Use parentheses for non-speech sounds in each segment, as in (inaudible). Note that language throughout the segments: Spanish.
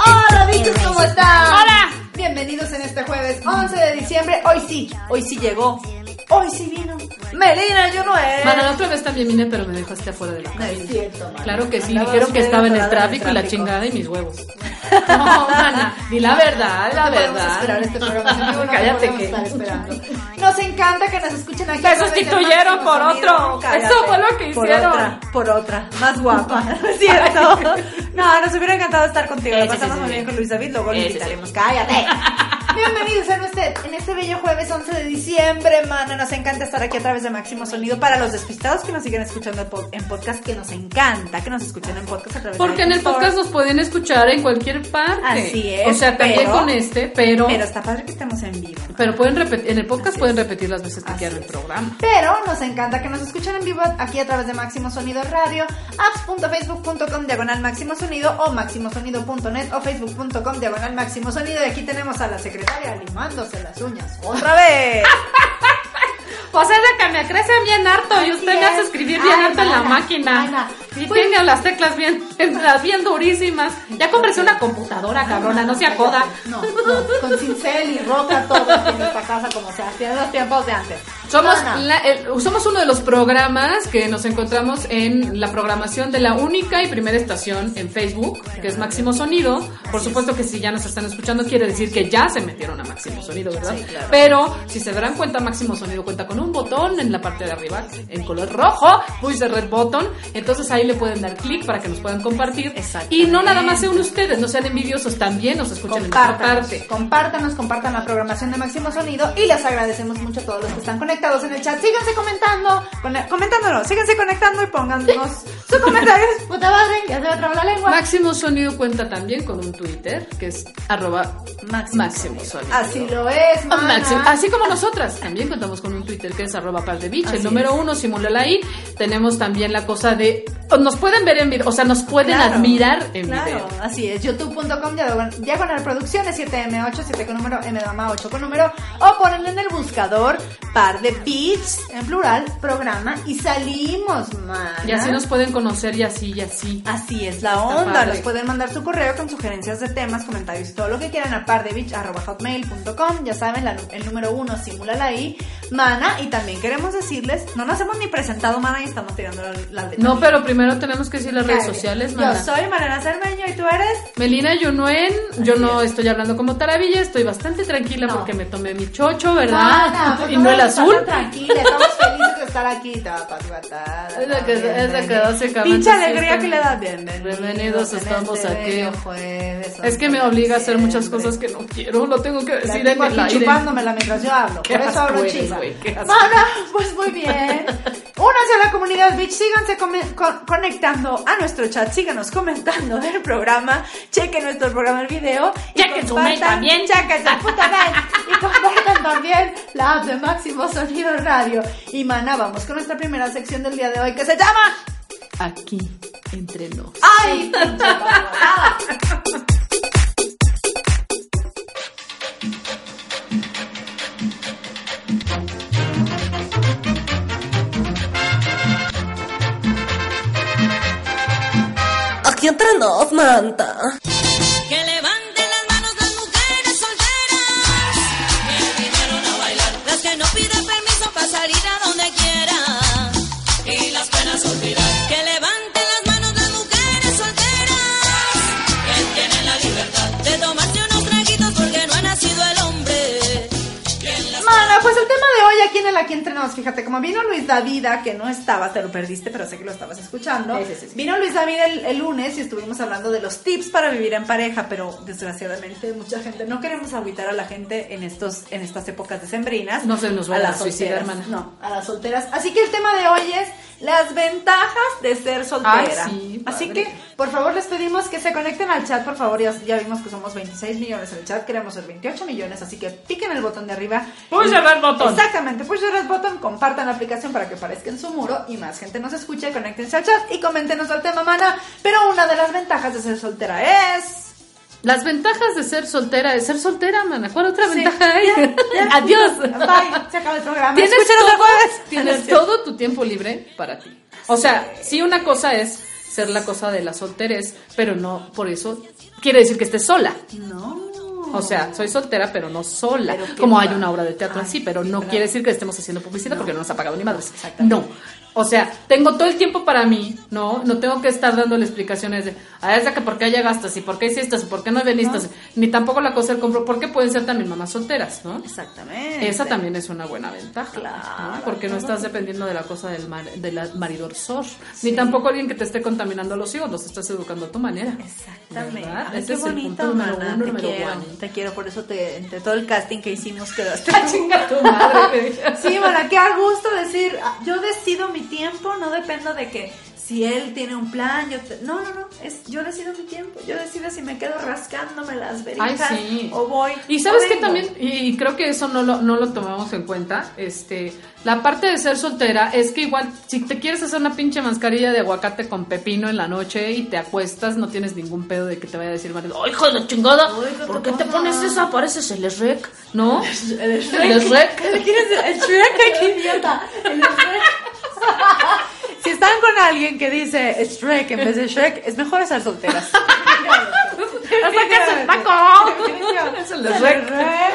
Hola, bichos, ¿cómo it. están? Hola. Bienvenidos en este jueves 11 de diciembre. Hoy sí, hoy sí llegó. Hoy sí vino. Melina, yo no es. Bueno, la otra vez también vine, pero me dejaste afuera de la No cabina. es cierto. Claro que sí, dijeron que estaba en el tráfico y la chingada y mis huevos. (laughs) No, mana, di la verdad, la No podemos verdad. esperar este programa. (laughs) no Cállate podemos que-. Nos encanta que nos escuchen aquí. Te sustituyeron por otro. Eso fue lo que Por hicieron. otra, por otra, más guapa. (laughs) ¿No es cierto? No, nos hubiera encantado estar contigo. Lo pasamos muy bien con Luis David, luego lo invitaremos. Cállate. Bienvenidos en este, en este bello jueves 11 de diciembre, mana. Nos encanta estar aquí a través de Máximo Sonido. Para los despistados que nos siguen escuchando en po- en podcast, que nos encanta que nos escuchen en podcast a través de Porque en el podcast nos pueden escuchar en cualquier parte. Así es, O sea, también pero- con este, pero. Pero está padre que estemos en vivo. Pero pueden repetir, en el podcast Así pueden repetir las veces que quieran el programa. Pero nos encanta que nos escuchen en vivo aquí a través de Máximo Sonido Radio, apps.facebook.com diagonal Máximo Sonido o máximosonido.net o facebook.com diagonal Máximo Sonido. Y aquí tenemos a la secretaria limándose las uñas. ¡Otra vez! (laughs) Pues es de que me crecen bien harto y usted me hace es. escribir bien Ay, harto en la máquina. mana. Y Pues- tiene las teclas bien, las (laughs) bien durísimas. Ya cómprese una computadora, cabrona, no se acoda. No, no, con cincel y roca todo en esta casa como se hacía en los tiempos de antes. Somos, la- el- somos uno de los programas que nos encontramos en la programación de la única y primera estación en Facebook, que es Máximo Sonido. Por supuesto que si ya nos están escuchando, quiere decir que ya se metieron a Máximo Sonido, ¿verdad? Sí, claro. Pero si se darán cuenta, Máximo Sonido cuenta con un botón en la parte de arriba, en color rojo, push the red button. Entonces ahí le pueden dar clic para que nos puedan compartir. Y no nada más sean ustedes, no sean envidiosos, también nos escuchen en Compártanos, parte. compártanos, compartan la programación de Máximo Sonido y les agradecemos mucho a todos los que están conectados en el chat. Síganse comentando, con- comentándolo, síganse conectando y pónganos sus comentarios. (laughs) Puta madre, ya se me traba la lengua. Máximo Sonido cuenta también con un Twitter, que es arroba Máximo Máximo Sonido. Así lo es, Ah. Máximo. Así como nosotras, también contamos con un Twitter que es arroba par de Así el número es. uno, simúlala ahí. Tenemos también la cosa de, nos pueden ver en video, o sea, nos pueden Claro, admirar en claro, video. así es, youtube.com diagonal producciones 7M8, 7 con número, M de mamá 8 con número, o ponen en el buscador par de beats, en plural, programa, y salimos, man. Y así nos pueden conocer y así y así. Así es la Está onda. padre. Nos pueden mandar su correo con sugerencias de temas, comentarios y todo lo que quieran a pardebitch.hotmail.com. Ya saben, la- el número uno, simúlala ahí. Mana, y también queremos decirles, no nos hemos ni presentado, Mana, y estamos tirando la, la letra. No, pero primero tenemos que decir las redes sociales, Yo mana. soy Mariana Cermeño y tú eres. Melina Yunuen, yo Así no es. estoy hablando como taravilla, estoy bastante tranquila No. porque me tomé mi chocho, ¿verdad? Mana, pues (laughs) y no el azul. Estar Tranquila, estamos felices de estar aquí. Es de que- es de que básicamente Pinche sí alegría que le das. Bienvenidos, Bienvenidos, en estamos este aquí. jueves, Es que me 11 de obliga a hacer muchas cosas que no quiero, lo tengo que La decir en el aire. chupándomela mientras yo hablo. Por eso hablo chica. asco. Mana, pues muy bien. Únanse a la comunidad Beach, síganse conectando a nuestro chat, síganos comentando del programa, chequen nuestro programa el video. y Chequen su mail también. Chequen su puta mail. Y compartan también la app de Máximo Sonido Radio. Y mana, vamos con nuestra primera sección del día de hoy que se llama... Aquí, entre nos. ¡Ay, (laughs) pinche palabra! Aquí entre nos, manta. El Aquí Entre Nos, fíjate, como vino Luis Davida, que no estaba, te lo perdiste, pero sé que lo estabas escuchando. Sí, sí, sí. Vino Luis Davida el, el lunes y estuvimos hablando de los tips para vivir en pareja, pero desgraciadamente mucha gente, no queremos agüitar a la gente en estos en estas épocas decembrinas. No se nos a vaya las a suicidar, hermana. No, a las solteras. Así que el tema de hoy es las ventajas de ser soltera. Ay, sí, Así que, por favor, les pedimos que se conecten al chat, por favor. Ya, ya vimos que somos 26 millones en el chat, queremos ser 28 millones, así que piquen el botón de arriba. The red button. Exactamente, push the red button, compartan la aplicación para que aparezca en su muro y más gente nos escuche, conéctense al chat y coméntenos al tema, mana. Pero una de las ventajas de ser soltera es... Las ventajas de ser soltera es ser soltera, mana. ¿Cuál otra Sí, ventaja hay? ya, (laughs) ya. Adiós. Bye, se acaba el programa. Tienes, todo, tienes (laughs) todo tu tiempo libre para ti. O sea, sí una cosa es ser la cosa de la solterez, pero no por eso quiere decir que estés sola. No. O sea, soy soltera, pero no sola. Pero Como hay una obra de teatro así, pero no quiere decir que estemos haciendo publicidad porque no nos ha pagado ni madres. No. O sea, tengo todo el tiempo para mí, ¿no? No tengo que estar dándole explicaciones de, a esa que por qué gastas y por qué hiciste y por qué no veniste, ni tampoco la cosa del compro, porque pueden ser también mamás solteras, ¿no? Exactamente. Esa también es una buena ventaja, Claro. ¿no? porque no estás dependiendo de la cosa del mar, de la maridorsor, ni tampoco alguien que te esté contaminando los hijos, los estás educando a tu manera. Exactamente. Ay, Ese qué es el bonito, punto número mana, uno, te número quiero, one. te quiero, por eso te, entre todo el casting que hicimos quedaste. (laughs) Chinga tu madre. (laughs) Sí, bueno, qué a gusto decir, ah, yo decido mi tiempo, no dependo de que si él tiene un plan, yo te- no, no, no, es yo decido mi tiempo, yo decido si me quedo rascándome las verijas sí. o voy. Y sabes que también, y creo que eso no lo, no lo tomamos en cuenta, este, la parte de ser soltera es que igual, si te quieres hacer una pinche mascarilla de aguacate con pepino en la noche y te acuestas, no tienes ningún pedo de que te vaya a decir marido, ¡ay, hijo de la chingada! Uy, ¿qué ¿Por te qué te pones esa? Pareces el Shrek, ¿no? (laughs) El Shrek. El Shrek. ¿Quién es el Shrek? ¡Qué idiota! El Shrek. Si están con alguien que dice Shrek en vez de Shrek, es mejor estar solteras. (laughs) ¡Sáquese el taco! Es el de Shrek.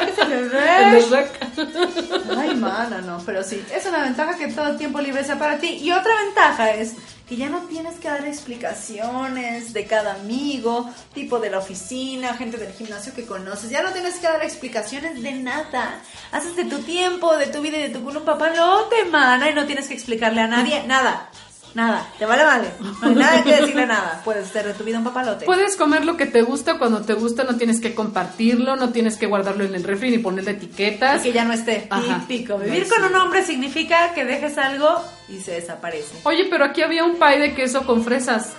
Es el de Shrek. Ay, mana, no, pero sí, es una ventaja que todo el tiempo libre sea para ti. Y otra ventaja es que ya no tienes que dar explicaciones de cada amigo, tipo de la oficina, gente del gimnasio que conoces. Ya no tienes que dar explicaciones de nada. Haces de tu tiempo, de tu vida y de tu culo un papalote, mana, y no tienes que explicarle a nadie nada. Nada, te vale, vale. No hay nada que decirle nada. Puedes hacer de tu vida un papalote. Puedes comer lo que te gusta cuando te gusta, no tienes que compartirlo, no tienes que guardarlo en el refri ni ponerle etiquetas. que ya no esté Ajá. típico. Vivir con un hombre significa que dejes algo y se desaparece. Oye, pero aquí había un pie de queso con fresas.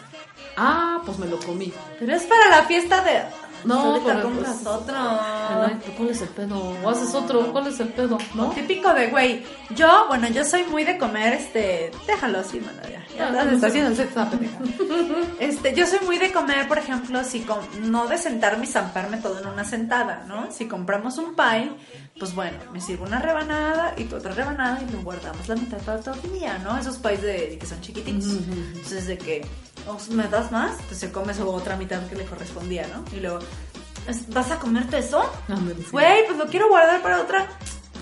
Ah, pues me lo comí. Pero es para la fiesta de. No, pero, compras pues. Ay, pero ¿cuál es el pedo? ¿O haces otro? ¿Cuál es el pedo? ¿No? Típico de güey. Yo, bueno, yo soy muy de comer, este. Déjalo así, mano, ya. Ya Ah, estás- no sé. haciendo. (laughs) Este, yo soy muy de comer, por ejemplo, si com- no de sentarme y zamparme todo en una sentada, ¿no? Si compramos un pie, pues bueno, me sirvo una rebanada y tu otra rebanada y nos guardamos la mitad para todo el día, ¿no? Esos pies de, que son chiquititos. Entonces, de que, "Oh, ¿me das más? Entonces se come su otra mitad que le correspondía, ¿no? Y luego, "¿Es- ¿vas a comerte eso? No. Güey, pues lo quiero guardar para otra.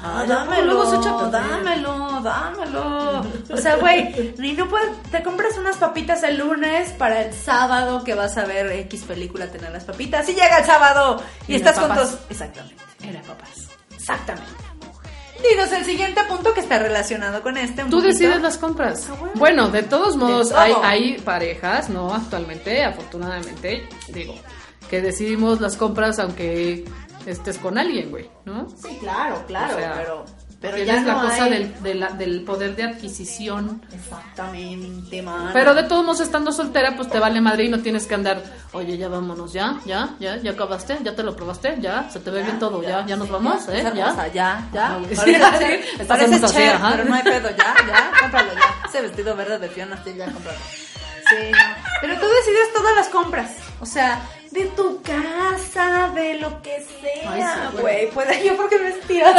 Ah, ya, dámelo, luego se echa a perder. dámelo, dámelo. O sea, güey, ni no puedes, te compras unas papitas el lunes para el sábado que vas a ver X película tener las papitas y llega el sábado y, Y estás papas. juntos. Exactamente, Era papás. Exactamente. Dinos el siguiente punto que está relacionado con este. un Tú poquito. decides las compras. Ah, bueno. Bueno, de todos modos, todo. hay, hay parejas, ¿no? Actualmente, afortunadamente, digo, que decidimos las compras aunque estés con alguien, güey, ¿no? Sí, claro, claro, O sea, pero, pero ya la no cosa hay- del, de la- del poder de adquisición. Exactamente, man. Pero de todos modos, estando soltera, pues te vale madre y no tienes que andar, oye, ya vámonos, ya, ya, ya, ya acabaste, ya te lo probaste, ya, se te ve bien todo, ya, ya nos vamos, ¿eh? Esa Ya. ya, ya. (laughs) Parece, Cher, parece así, Cher, pero no hay pedo, ya, ya, cómpralo ya. Ese vestido verde de Fiona, sí, ya, cómpralo. Sí. Pero tú decides todas las compras. O sea, de tu casa, de lo que sí, sea, güey. Puede, yo porque me estiro. (laughs)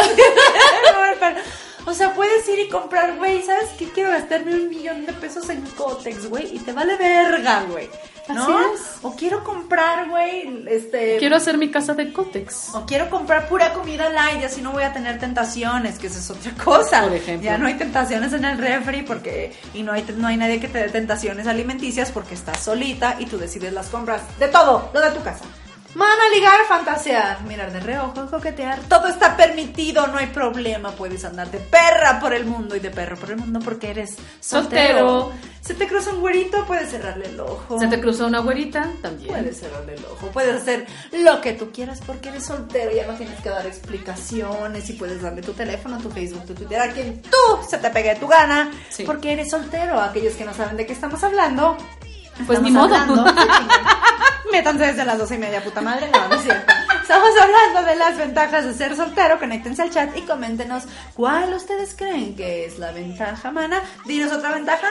O sea, puedes ir y comprar, güey, ¿sabes qué? Quiero gastarme un millón de pesos en Cotex, güey, y te vale verga, güey. ¿No? Así es. O quiero comprar, güey, este... Quiero hacer mi casa de cótex. O quiero comprar pura comida light, y así no voy a tener tentaciones, que esa es otra cosa. Por ejemplo. Ya no hay tentaciones en el refri porque y no hay no hay nadie que te dé tentaciones alimenticias porque estás solita y tú decides las compras de todo, lo de tu casa. Mana, ligar, fantasear, mirar de reojo, coquetear. Todo está permitido, no hay problema. Puedes andar de perra por el mundo y de perro por el mundo porque eres soltero. Soltero. Se te cruza un güerito, puedes cerrarle el ojo. Se te cruzó una güerita, también. Puedes cerrarle el ojo, puedes hacer lo que tú quieras porque eres soltero, ya no tienes que dar explicaciones y puedes darle tu teléfono, tu Facebook, tu Twitter a quien tú se te pegue tu gana Sí. porque eres soltero. Aquellos que no saben de qué estamos hablando, Pues estamos ni modo. hablando- (laughs) Métanse desde las doce y media, puta madre, no, no es cierto. Estamos hablando de las ventajas de ser soltero. Conéctense al chat y coméntenos cuál ustedes creen que es la ventaja, mana. Dinos otra ventaja.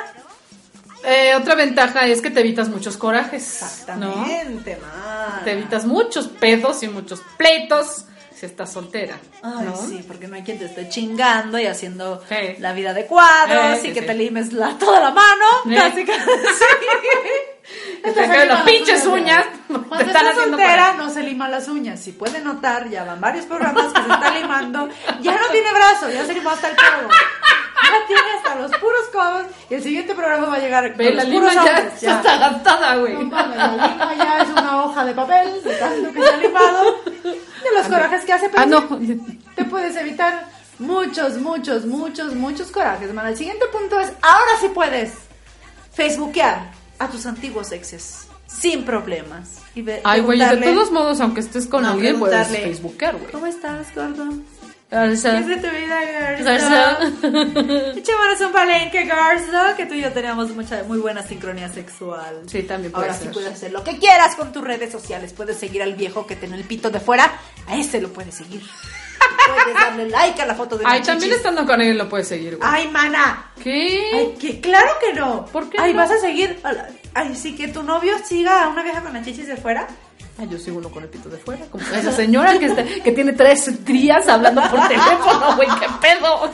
Eh, otra ventaja es que te evitas muchos corajes. ¿no? Exactamente, mana. Te evitas muchos pedos y muchos pleitos si estás soltera. Ay, ¿no? sí, porque no hay quien te esté chingando y haciendo Sí. la vida de cuadros y sí, que sí. te limes la, toda la mano. Casi. Que (laughs) te queden las pinches uñas. Cuando Te estás soltera no se liman las uñas. Si puede notar, ya van varios programas que se está limando. Ya no tiene brazo, ya se limó hasta el codo. Ya tiene hasta los puros codos. Y el siguiente programa va a llegar con Ve, los la lima puros ya, hombros, ya está adaptada, güey. no mames, la lima ya es una hoja de papel de tanto que se ha limado. De los corajes que hace, pero Ah, no. te puedes evitar muchos, muchos, muchos, muchos corajes, hermano. El siguiente punto es, ahora sí puedes facebookear a tus antiguos exes sin problemas. Y Ay, güey, de todos modos, aunque estés con no, alguien, puedes facebookear, güey. ¿Cómo estás, gordo? Sea, ¿Qué es de tu vida, Garza? Garza. (laughs) Echémonos un palenque, Garza, que tú y yo teníamos mucha, muy buena sincronía sexual. Sí, también puede Ahora sí puedes hacer lo que quieras con tus redes sociales. Puedes seguir al viejo que tiene el pito de fuera. A ese lo puedes seguir. Puedes darle like a la foto de Ay, también chichis. estando con alguien lo puedes seguir, güey. Ay, mana. ¿Qué? Ay, que claro que no. ¿Por qué Ay, no? vas a seguir. Ay, sí, que tu novio siga a una vieja con las chichis de fuera. Ay, yo sigo uno con el pito de fuera. Como esa señora que, está- que tiene tres crías hablando por (laughs) teléfono, güey, qué pedo.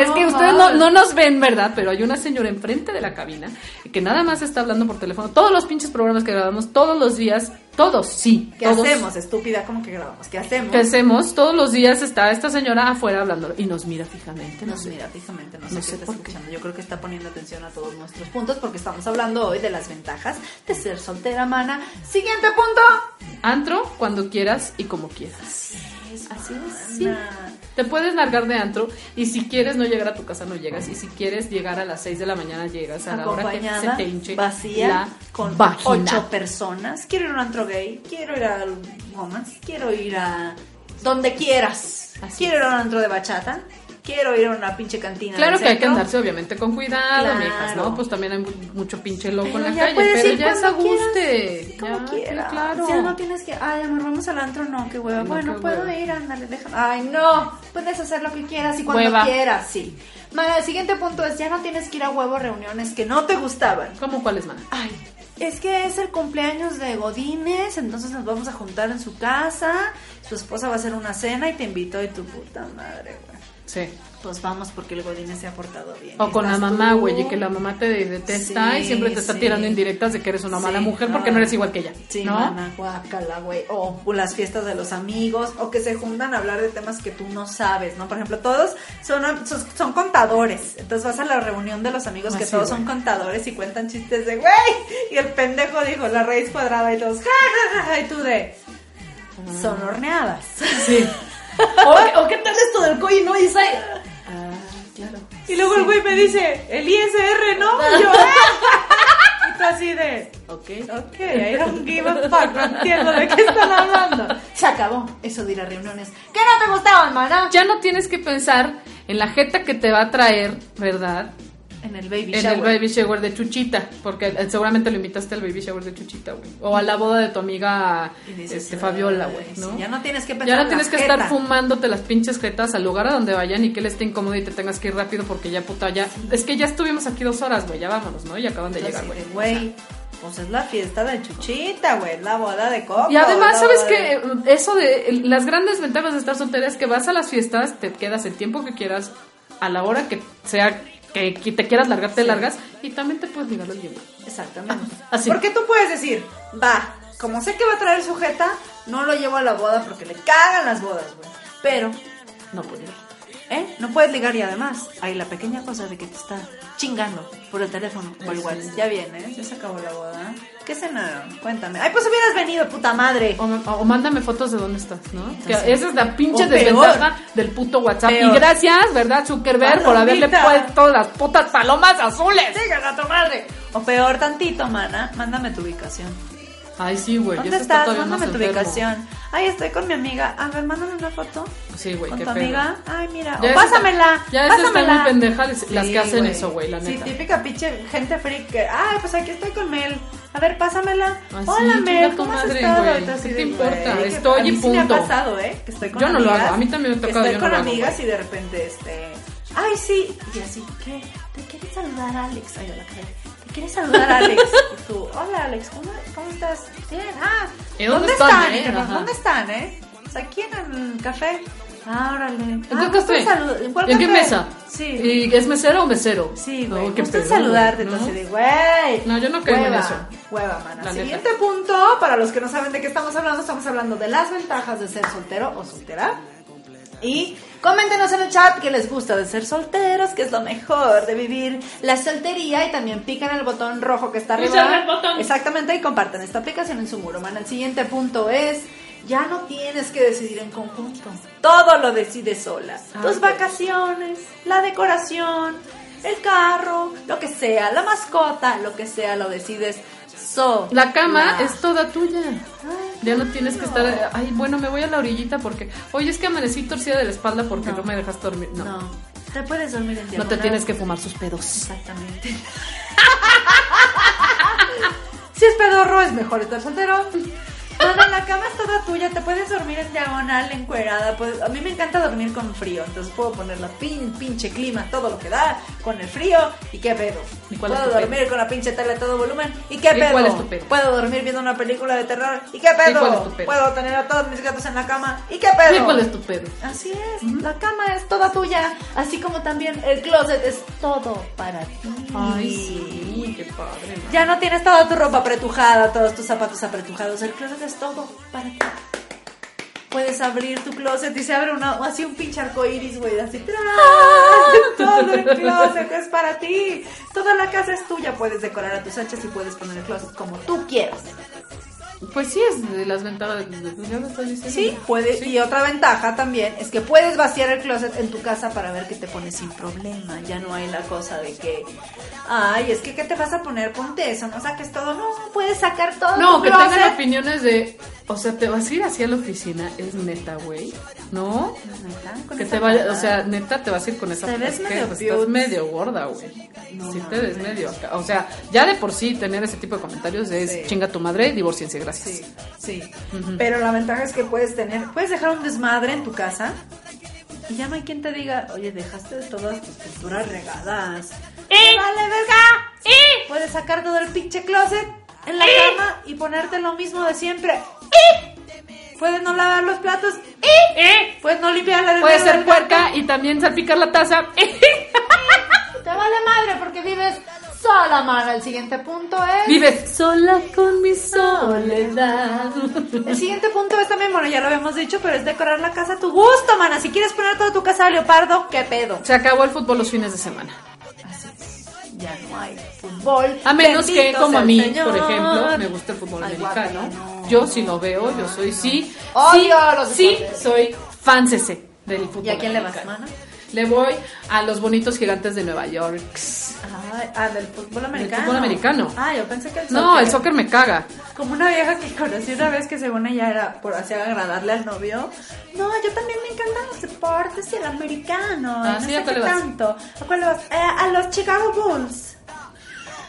es que ustedes no, no nos ven, ¿verdad? Pero hay una señora enfrente de la cabina que nada más está hablando por teléfono. Todos los pinches programas que grabamos, todos los días, todos, sí. ¿Qué todos, hacemos, estúpida? ¿Cómo que grabamos? ¿Qué hacemos? ¿Qué hacemos? Todos los días está esta señora afuera hablando y nos mira fijamente. No Nos mira fijamente, no sé qué está por qué. escuchando. Yo creo que está poniendo atención a todos nuestros puntos porque estamos hablando hoy de las ventajas de ser soltera, mana. Siguiente punto. Antro cuando quieras y como quieras. Así es. Sí. Te puedes largar de antro y si quieres no llegar a tu casa no llegas y si quieres llegar a las 6 de la mañana llegas a la hora que se acompañada, te hinche vacía, la con vagina. ocho personas. Quiero ir a un antro gay, quiero ir al Woman's, quiero ir a donde quieras. Así quiero ir a un antro de bachata, quiero ir a una pinche cantina. Claro que hay que andarse obviamente con cuidado, Claro. mijas, ¿no? Pues también hay mu- mucho pinche loco Pero en la ya calle, pero ir ya es a guste. Como quieras. sí, claro. Ya no tienes que, ay, amor, vamos al antro, no, qué hueva. No, bueno, qué puedo hueva. ir, ándale, déjame. Ay, no, puedes hacer lo que quieras y cuando Hueva. quieras, sí. Mana, el siguiente punto es, ya no tienes que ir a huevo reuniones que no te gustaban. ¿Cómo cuáles, man? Ay, es que es el cumpleaños de Godínez, entonces nos vamos a juntar en su casa. Su esposa va a hacer una cena y te invitó y tu puta madre, güey. Sí. Pues vamos porque el Godínez se ha portado bien. O con la mamá, güey, y que la mamá te detesta Sí, y siempre te está sí. tirando indirectas de que eres una mala Sí, mujer porque no eres igual que ella. Sí, ¿no? mana, guácala, güey. O las fiestas de los amigos, o que se juntan a hablar de temas que tú no sabes, ¿no? Por ejemplo, todos son, son, son contadores. Entonces vas a la reunión de los amigos que todos son contadores y cuentan chistes de, güey. Y el pendejo dijo la raíz cuadrada y todos, ja, ja, ja, ja", y tú de, son horneadas. Sí. (laughs) (laughs) o, o qué tal esto del COI, ¿no? Y dice, Ah, claro. y luego el güey me dice, el ISR, ¿no? Y yo, "Ah". (laughs) Y tú así de, Ok. Ok, I don't give a fuck, no entiendo de qué están hablando. Se acabó eso de ir a reuniones. ¿Qué no te gustaban, mana? Ya no tienes que pensar en la jeta que te va a traer, ¿verdad? En el baby En shower. el baby shower de Chuchita, porque eh, seguramente lo invitaste al baby shower de Chuchita, güey. O a la boda de tu amiga dices, este, Fabiola, güey, "Ay, ¿no? sí, ya no tienes que pensar Ya no en tienes que estar jeta". fumándote las pinches jetas al lugar a donde vayan y que él esté incómodo y te tengas que ir rápido porque ya puta, ya. Es que ya estuvimos aquí dos horas, güey, ya vámonos, ¿no? Y acaban de llegar, güey. pues es la fiesta de Chuchita, güey, la boda de coco. Y además, ¿sabes qué? de- Eso de las grandes ventajas de estar soltera es que vas a las fiestas, te quedas el tiempo que quieras, a la hora que sea que, que te quieras largar, te largas y también te puedes ligar al bien. Exactamente. (laughs) Así. Porque tú puedes decir, va, como sé que va a traer sujeta, no lo llevo a la boda porque le cagan las bodas, güey. Pero No, pues no. ¿Eh? No puedes ligar y además hay la pequeña cosa de que te está chingando por el teléfono o el WhatsApp. Ya viene, ¿eh? Ya se acabó la boda. ¿Qué cenaron? Cuéntame. Ay, pues hubieras venido, puta madre. O, o mándame fotos de dónde estás, ¿no? Que esa es la pinche peor. desventaja del puto WhatsApp. Peor. Y gracias, ¿verdad, Zuckerberg, por haberle puesto las putas palomas azules? ¡Sigan a tu madre! O peor tantito, mana, mándame tu ubicación. Ay, sí, güey. ¿Dónde estás? Mándame tu ubicación. Ay, estoy con mi amiga. A ver, mándame una foto. Sí, güey, ¿Con qué tu pedo. amiga? Ay, mira. Ya o pásamela. ya eso está pásamela. muy pendeja las- las que hacen güey. eso, güey, la Sí, neta. típica pinche gente freak que, ay, pues aquí estoy con Mel. A ver, pásamela. Sí, Hola, Mel, ¿cómo has madre, estado? güey. ¿Qué te importa? güey, Estoy a mí y sí me ha punto. pasado, ¿eh? Que estoy con Yo no lo hago, a mí también me ha tocado, Estoy yo con amigas y de repente, este... Ay, sí. Y así, ¿qué? ¿Te quieres saludar, Alex? Ay, de la cara. ¿Te quieres saludar, Alex? Y tú, hola, Alex, ¿cómo, cómo estás? Bien, ah. ¿Y dónde están, eh? ¿Dónde están, eh? Pues aquí en el café. Ah, órale. ¿En Ah, cuál ¿En qué mesa? Sí. ¿Y es mesero o mesero? Sí, No, güey. en pedo, saludarte. ¿no? Entonces, de, güey. No, yo no caigo en eso. Hueva, mana. La Siguiente punto, para los que no saben de qué estamos hablando, estamos hablando de las ventajas de ser soltero o soltera. Y coméntenos en el chat qué les gusta de ser solteros, qué es lo mejor de vivir la soltería y también pican el botón rojo que está arriba. El botón. Exactamente, y compartan esta aplicación en su muro, man. El siguiente punto es, ya no tienes que decidir en conjunto. Todo lo decides sola. Tus ok. vacaciones, la decoración, el carro, lo que sea, la mascota, lo que sea, lo decides La cama es toda tuya. Ya no tienes que estar, ay, bueno, me voy a la orillita porque, oye, es que amanecí torcida de la espalda porque no, me dejas dormir. No, No, te puedes dormir en no te tienes que fumar sus pedos. Exactamente. (laughs) si es pedorro, es mejor estar soltero. Mana, la cama es toda tuya, te puedes dormir en diagonal, encuerada. puedes- a mí me encanta dormir con frío, entonces puedo poner la pin, pinche clima, todo lo que da, con el frío, y qué pedo. ¿Y cuál es puedo pedo? dormir con la pinche tele a todo volumen, y qué ¿Y pedo. cuál es tu pedo? Puedo dormir viendo una película de terror, y qué pedo. cuál es tu pedo? Puedo tener a todos mis gatos en la cama, y qué pedo. ¿Y cuál es tu pedo? Así es, la cama es toda tuya, así como también el closet es todo para ti. Ay, sí, qué padre. man. Ya no tienes toda tu ropa apretujada, todos tus zapatos apretujados, el closet es todo para ti. Puedes abrir tu closet y se abre una, así un pinche arco iris, güey, así. ¡tras! (laughs) Todo el closet es para ti. Toda la casa es tuya. Puedes decorar a tus anchas y puedes poner el closet como tú quieras. Pues sí, es de las ventajas. ¿Ya lo estás diciendo? Sí, puedes. Y otra ventaja también es que puedes vaciar el closet en tu casa para ver que te pones sin problema. Ya no hay la cosa de que, ay, es que ¿qué te vas a poner? Ponte eso, no saques todo. No, puedes sacar todo. No, que closet. tengan opiniones de, o sea, te vas a ir así a la oficina, es neta, güey, ¿no? Neta, Que te vaya, o sea, neta te vas a ir con esa Te ves es que, medio pues, estás medio gorda, güey. No sí te ves medio acá. O sea, ya de por sí tener ese tipo de comentarios es Sí. chinga tu madre, divórciense, gracias. Sí, sí. Pero la ventaja es que puedes tener, puedes dejar un desmadre en tu casa y ya no hay quien te diga, oye, dejaste de todas tus pinturas regadas. ¡Eh! ¡Vale, verga! ¡Eh! Puedes sacar todo el pinche closet en la cama y ponerte lo mismo de siempre. ¡Eh! Puedes no lavar los platos. ¡Eh! Puedes no limpiar la Puede del ser puerca y también salpicar la taza. (laughs) Te vale madre porque vives sola, mana. El siguiente punto es... Vives sola con mi soledad. El siguiente punto es también, bueno, ya lo habíamos dicho, pero es decorar la casa a tu gusto, mana. Si quieres poner toda tu casa de leopardo, ¿qué pedo? Se acabó el fútbol los fines de semana. Así es. Ya no hay fútbol. A menos que, como a mí, Señor. por ejemplo, me gusta el fútbol Ay, americano. no. Yo sí lo veo, yo soy sí. Odio sí, los sí, soy fan CC del fútbol. ¿Y a quién le vas, americano. mana? Le voy a los bonitos gigantes de Nueva York. Ay, ah, del fútbol americano. fútbol americano. Ah, yo pensé que el No, el soccer me caga. Como una vieja que conocí una vez que según ella era por así agradarle al novio. No, yo también me encantan los deportes y el americano. Ah, no sí, sé ¿a cuál qué vas? tanto. ¿A cuál le vas? Eh, a los Chicago Bulls.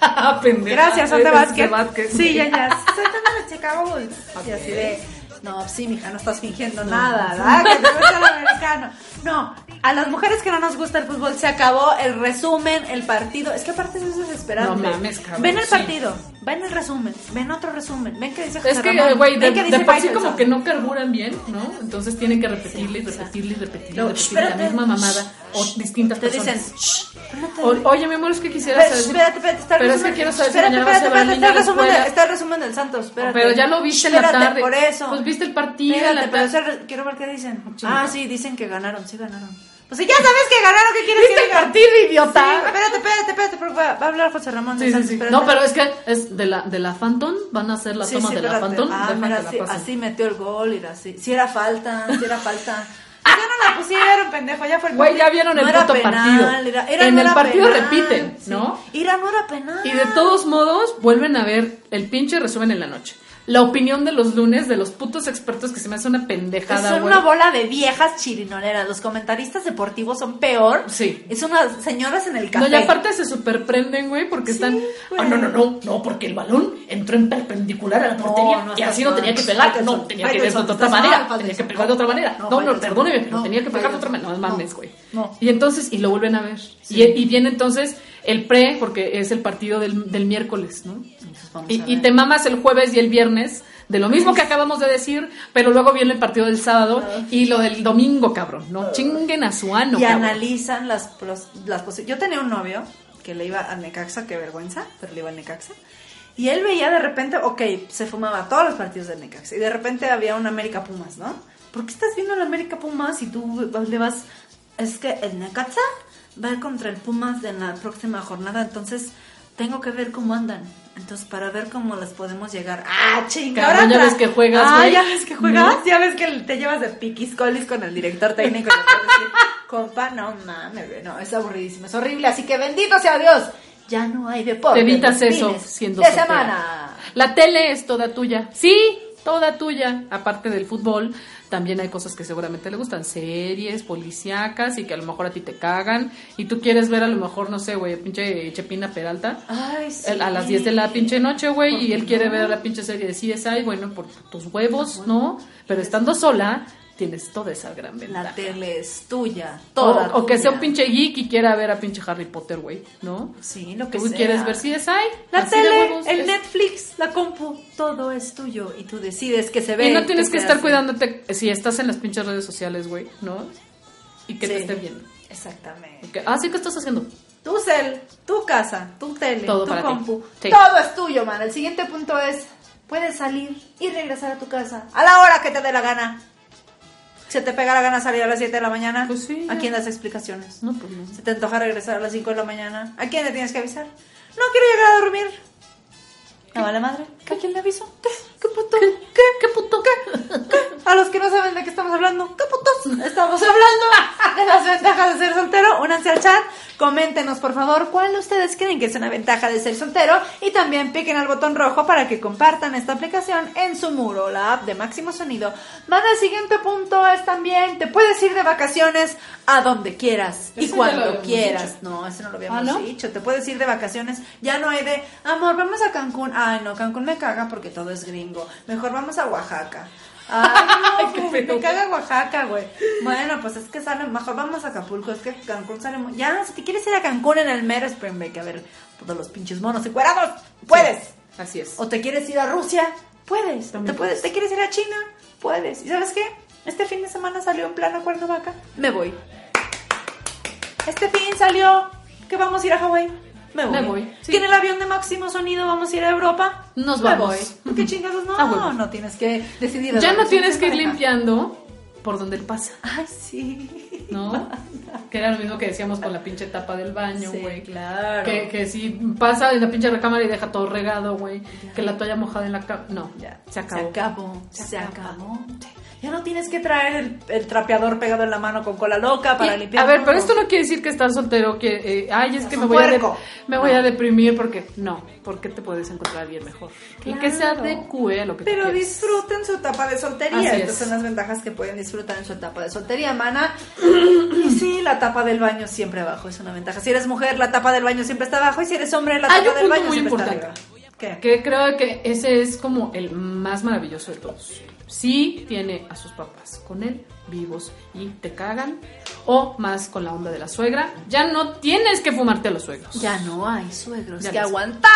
(laughs) Pendeja. Gracias, son de Eres básquet. básquet. Sí, ya, ya. (laughs) Soy de los Chicago Bulls. Y así de, no, sí, mija, no estás fingiendo nada, ¿verdad? Que te gusta el americano. No, a las mujeres que no nos gusta el fútbol se acabó el resumen, el partido. Es que aparte eso es desesperante. No mames, cabrón, Ven el sí. partido, ven el resumen, ven otro resumen, ven que dice Es José que, Ramón, güey, de, ven que dice de por sí como que no carburan bien, ¿no? Entonces tienen que repetirle y repetirle y repetirle, No, y repetirle la misma mamada o distintas Te personas. dicen. O- oye, mi amor, es que quisiera Espérate, saber. si- espérate, espérate, está el Pero es resumen. que quiero saber si Espérate, mañana vas a espérate, espérate, niño a la está el resumen de- escuela. Está el resumen del Santos, espérate. Pero ya lo viste en la Espérate, tarde. por eso. Pues viste el partido, pero ese quiero ver qué dicen. Ah, sí, dicen que ganaron, sí ganaron. O sea, ya sabes que ganaron, ¿qué quieres ¿Viste que el partido, idiota? Sí, espérate, espérate, espérate, pero va va a hablar José Ramón. Sí, sí, Santos, sí. espérate. No, pero es que es de la, de la Phantom. Van a hacer la Sí, toma sí, de la. Phantom. Ah, mira, así, metió el gol, era así. Si era falta, si era falta. (laughs) Ya no la pusieron, pendejo, ya fue el Güey, ya vieron el no puto penal, partido. Era, era- En no el partido penal, repiten. ¿no? Era, no era penal. Y de todos modos, vuelven a ver el pinche resumen en la noche. La opinión de los lunes de los putos expertos que se me hace una pendejada, Son una bola de viejas chirinoleras. Los comentaristas deportivos son peor. Sí. Es unas señoras en el café. No, y aparte se superprenden, güey, porque están. Ah, no, no, no, no, porque el balón entró en perpendicular a la portería y así no tenía que pegar. No, tenía que pegar de otra manera. Tenía que pegar de otra manera. No, No, perdóneme, pero tenía que pegar de otra manera. No mames, güey. No. Y entonces, y lo vuelven a ver. Y, y viene entonces el pre, porque es el partido del, del miércoles, ¿no? Y, y te mamas el jueves y el viernes de lo mismo que acabamos de decir, pero luego viene el partido del sábado y lo del domingo, cabrón, ¿no? Chinguen a su ano, y cabrón. analizan las, pros- las posi- Yo tenía un novio que le iba al Necaxa, qué vergüenza, pero le iba al Necaxa. Y él veía de repente, ok, se fumaba todos los partidos del Necaxa. Y de repente había un América Pumas, ¿no? ¿Por qué estás viendo el América Pumas y tú le vas... Es que el Necaxa va contra el Pumas en la próxima jornada, entonces tengo que ver cómo andan. Entonces, para ver cómo les podemos llegar. ¡Ah, chinga! Cabrón, ahora ya ves que juegas, Ah, güey. ya ves que juegas. No. Ya ves que te llevas de piquiscolis con el director técnico y (laughs) compa, no mames, no, es aburridísimo, es horrible, así que bendito sea Dios. Ya no hay deporte. Te evitas eso siendo de soltera. semana. La tele es toda tuya. Sí, toda tuya. Aparte del fútbol, también hay cosas que seguramente le gustan. Series, policíacas y que a lo mejor a ti te cagan. Y tú quieres ver a lo mejor, no sé, güey, pinche Chepina Peralta. Ay, sí. A las 10 de la pinche noche, güey, ¿Por y él quiere ver la pinche serie de CSI, bueno, por tus huevos, ¿no? Pero estando sola, tienes toda esa gran ventaja. La tele es tuya, O, toda o que sea un pinche geek y quiera ver a pinche Harry Potter, güey, ¿no? Sí, lo que Tú sea. quieres ver CSI. La así de tele, huevos, el es- Netflix, la compu, todo es tuyo y tú decides que se ve. Y no tienes que estar cuidándote si estás en las pinches redes sociales, güey, ¿no? Y que te esté viendo. Exactamente. Porque, ah, sí, ¿qué estás haciendo? Tu cel, tu casa, tu tele, Todo tu compu. Sí. Todo es tuyo, man. El siguiente punto es, puedes salir y regresar a tu casa a la hora que te dé la gana. ¿Se te pega la gana salir a las 7 de la mañana? Pues sí, ¿A quién das explicaciones? No, pues no. ¿Se te antoja regresar a las 5 de la mañana? ¿A quién le tienes que avisar? No quiero llegar a dormir. ¿A vale madre? ¿A quién le aviso? ¿Qué? ¿Qué puto? ¿Qué? ¿Qué puto? ¿Qué? A los que no saben de qué estamos hablando, ¿qué putos? Estamos hablando de las ventajas de ser soltero. Únanse al chat, coméntenos por favor cuál ustedes creen que es una ventaja de ser soltero y también piquen al botón rojo para que compartan esta aplicación en su muro, la app de Máximo Sonido. Van al siguiente punto es también, te puedes ir de vacaciones a donde quieras y cuando habíamos quieras. dicho. No, ese no lo habíamos ¿Ah, no? dicho. Te puedes ir de vacaciones. Ya no hay de, amor, vamos a Cancún. Ay, no, Cancún me caga porque todo es gringo. Mejor vamos a Oaxaca. Ay, no, güey, me caga Oaxaca, güey. Bueno, pues es que sale, mejor vamos a Acapulco. Es que Cancún sale muy... Ya, si te quieres ir a Cancún en el mero Spring Break a ver todos los pinches monos encuerados, puedes. Así es. O te quieres ir a Rusia, puedes. También ¿Te, puedes. ¿Te quieres ir a China? Puedes. ¿Y sabes qué? Este fin de semana salió en plano Cuernavaca. Me voy. Este fin salió que vamos a ir a Hawái. Me voy. Me voy, sí. Que en el avión de máximo sonido vamos a ir a Europa. Nos Me vamos. voy. ¿Por qué chingados no? A huevo. no tienes que decidir. Ya no tienes que ir pareja. limpiando por donde él pasa, Ay, sí. ¿no? (laughs) que era lo mismo que decíamos con la pinche tapa del baño, Sí, güey. claro. Que, que si pasa en la pinche recámara y deja todo regado, güey. Que la toalla mojada en la cama. No, Ya, se acabó. Se acabó. Se Se, acabó. acabó. Ya no tienes que traer el, el trapeador pegado en la mano con cola loca para Y, limpiar. a ver, pero esto no quiere decir que estar soltero, que, eh, ay, es que me voy, a de- puerco. me voy a deprimir porque, no, porque te puedes encontrar bien mejor. Y que se Claro. adecue a lo que Pero disfruten su etapa de soltería. Así Estas es. son las ventajas que pueden disfrutar en su etapa de soltería, mana. Y sí, la tapa del baño siempre abajo es una ventaja. Si eres mujer, la tapa del baño siempre está abajo. Y si eres hombre, la Hay tapa un del punto baño muy siempre importante. está arriba. ¿Qué? Que creo que ese es como el más maravilloso de todos. Si tiene a sus papás con él vivos y te cagan, o más con la onda de la suegra, ya no tienes que fumarte a los suegros. Ya no hay suegros Ya que no aguantar.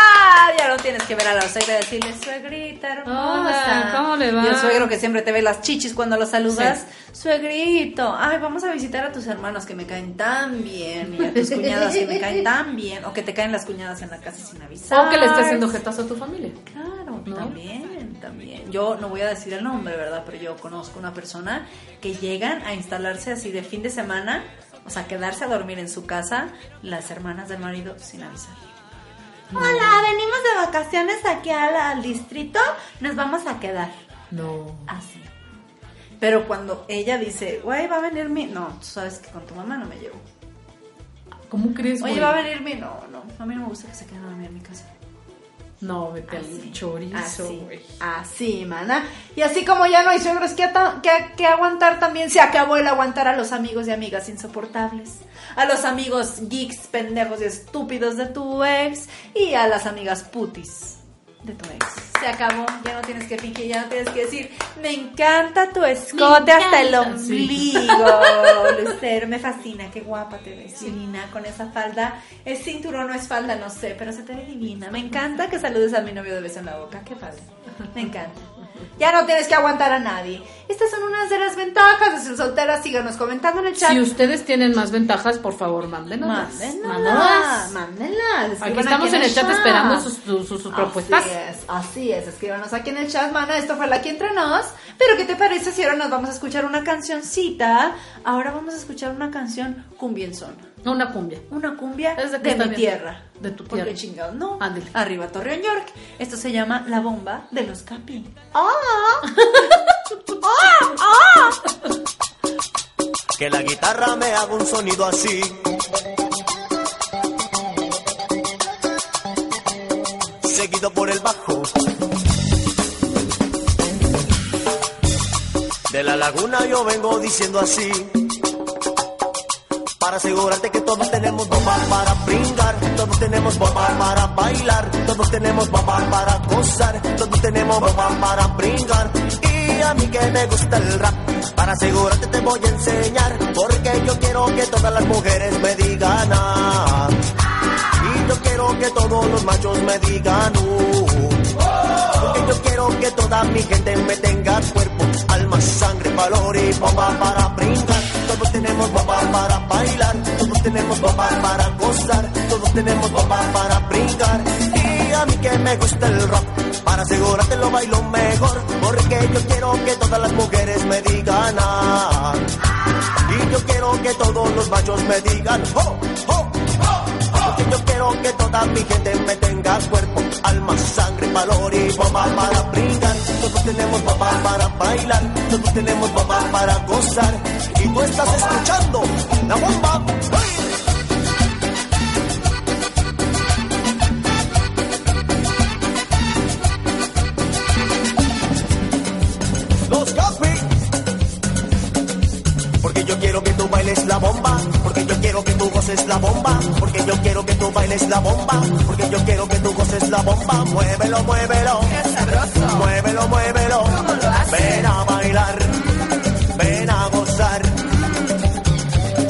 Ya no tienes que ver a la suegra y decirle, suegrita hermosa. Hola, ¿cómo le va? Y el suegro que siempre te ve las chichis cuando lo saludas. Suegrito, ay, vamos a visitar a tus hermanos que me caen tan bien. Y a tus cuñadas que me caen tan bien. O que te caen las cuñadas en la casa sin avisar. O que le estés haciendo jetas a tu familia. Claro, ¿No? también, también. Yo no voy a decir el nombre, ¿verdad? Pero yo conozco una persona que llegan a instalarse así de fin de semana. O sea, quedarse a dormir en su casa las hermanas del marido sin avisar. Hola, venimos de vacaciones aquí al, al distrito, nos vamos a quedar. No. Así. Pero cuando ella dice, güey, va a venir mi... No, tú sabes que con tu mamá no me llevo. ¿Cómo crees, Oye, güey? va a venir mi... No, no, a mí no me gusta que se queden a dormir en mi casa. No, vete Así, al chorizo, así, güey. así, mana. Y así como ya no hay suegros que, que, que aguantar, también se acabó el aguantar a los amigos y amigas insoportables. A los amigos geeks, pendejos y estúpidos de tu ex. Y a las amigas putis de tu ex. Se acabó, ya no tienes que fingir, ya no tienes que decir, me encanta tu escote hasta el sí. (laughs) ombligo. Lucero, me fascina, qué guapa te ves, divina, con esa falda. Es cinturón, no es falda, no sé, pero se te ve divina. Me encanta que saludes a mi novio de beso en la boca, qué padre. Me encanta. Ya no tienes que aguantar a nadie. Estas son unas de las ventajas de ser soltera. Síganos comentando en el chat. Si ustedes tienen más ventajas, por favor, mándenos. Mándenlas, mándenlas. Aquí estamos en el chat esperando sus, propuestas. Así es, así es. Escríbanos aquí en el chat, mana. Esto fue la aquí entre nos. Pero, ¿qué te parece si ahora nos vamos a escuchar una cancioncita? Ahora vamos a escuchar una canción cumbienzona. Una cumbia. Una cumbia de mi bien. tierra. De tu Porque tierra. chingados, no. Ándale. Arriba Torreón York. Esto se llama La Bomba de los Capi. (laughs) ¡Ah! Que la guitarra me haga un sonido así. Seguido por el bajo. De la laguna yo vengo diciendo así. Para asegurarte que todos tenemos bomba para pringar, todos tenemos bomba para bailar, todos tenemos bomba para gozar, todos tenemos bomba para pringar. Y a mí que me gusta el rap, para asegurarte te voy a enseñar, porque yo quiero que todas las mujeres me digan ah. Y yo quiero que todos los machos me digan uh. Porque yo quiero que toda mi gente me tenga cuerpo, alma, sangre, valor y bomba para brindar. Todos tenemos bomba para todos tenemos bomba para gozar, todos tenemos bomba para brincar. Y a mí que me gusta el rock, para asegurarte lo bailo mejor, porque yo quiero que todas las mujeres me digan ah. Y yo quiero que todos los machos me digan oh, oh, porque yo quiero que toda mi gente me tenga cuerpo, alma, sangre, valor y. Todos tenemos bomba para bailar, todos tenemos bomba para gozar. Y tú estás escuchando la bomba. ¡Hey! Porque yo quiero que tú bailes la bomba, porque yo quiero que tú goces la bomba, porque yo quiero que tú bailes la bomba, porque yo quiero que tú goces la bomba. Muévelo, muévelo. Muévelo, muévelo. Ven a bailar, ven a gozar.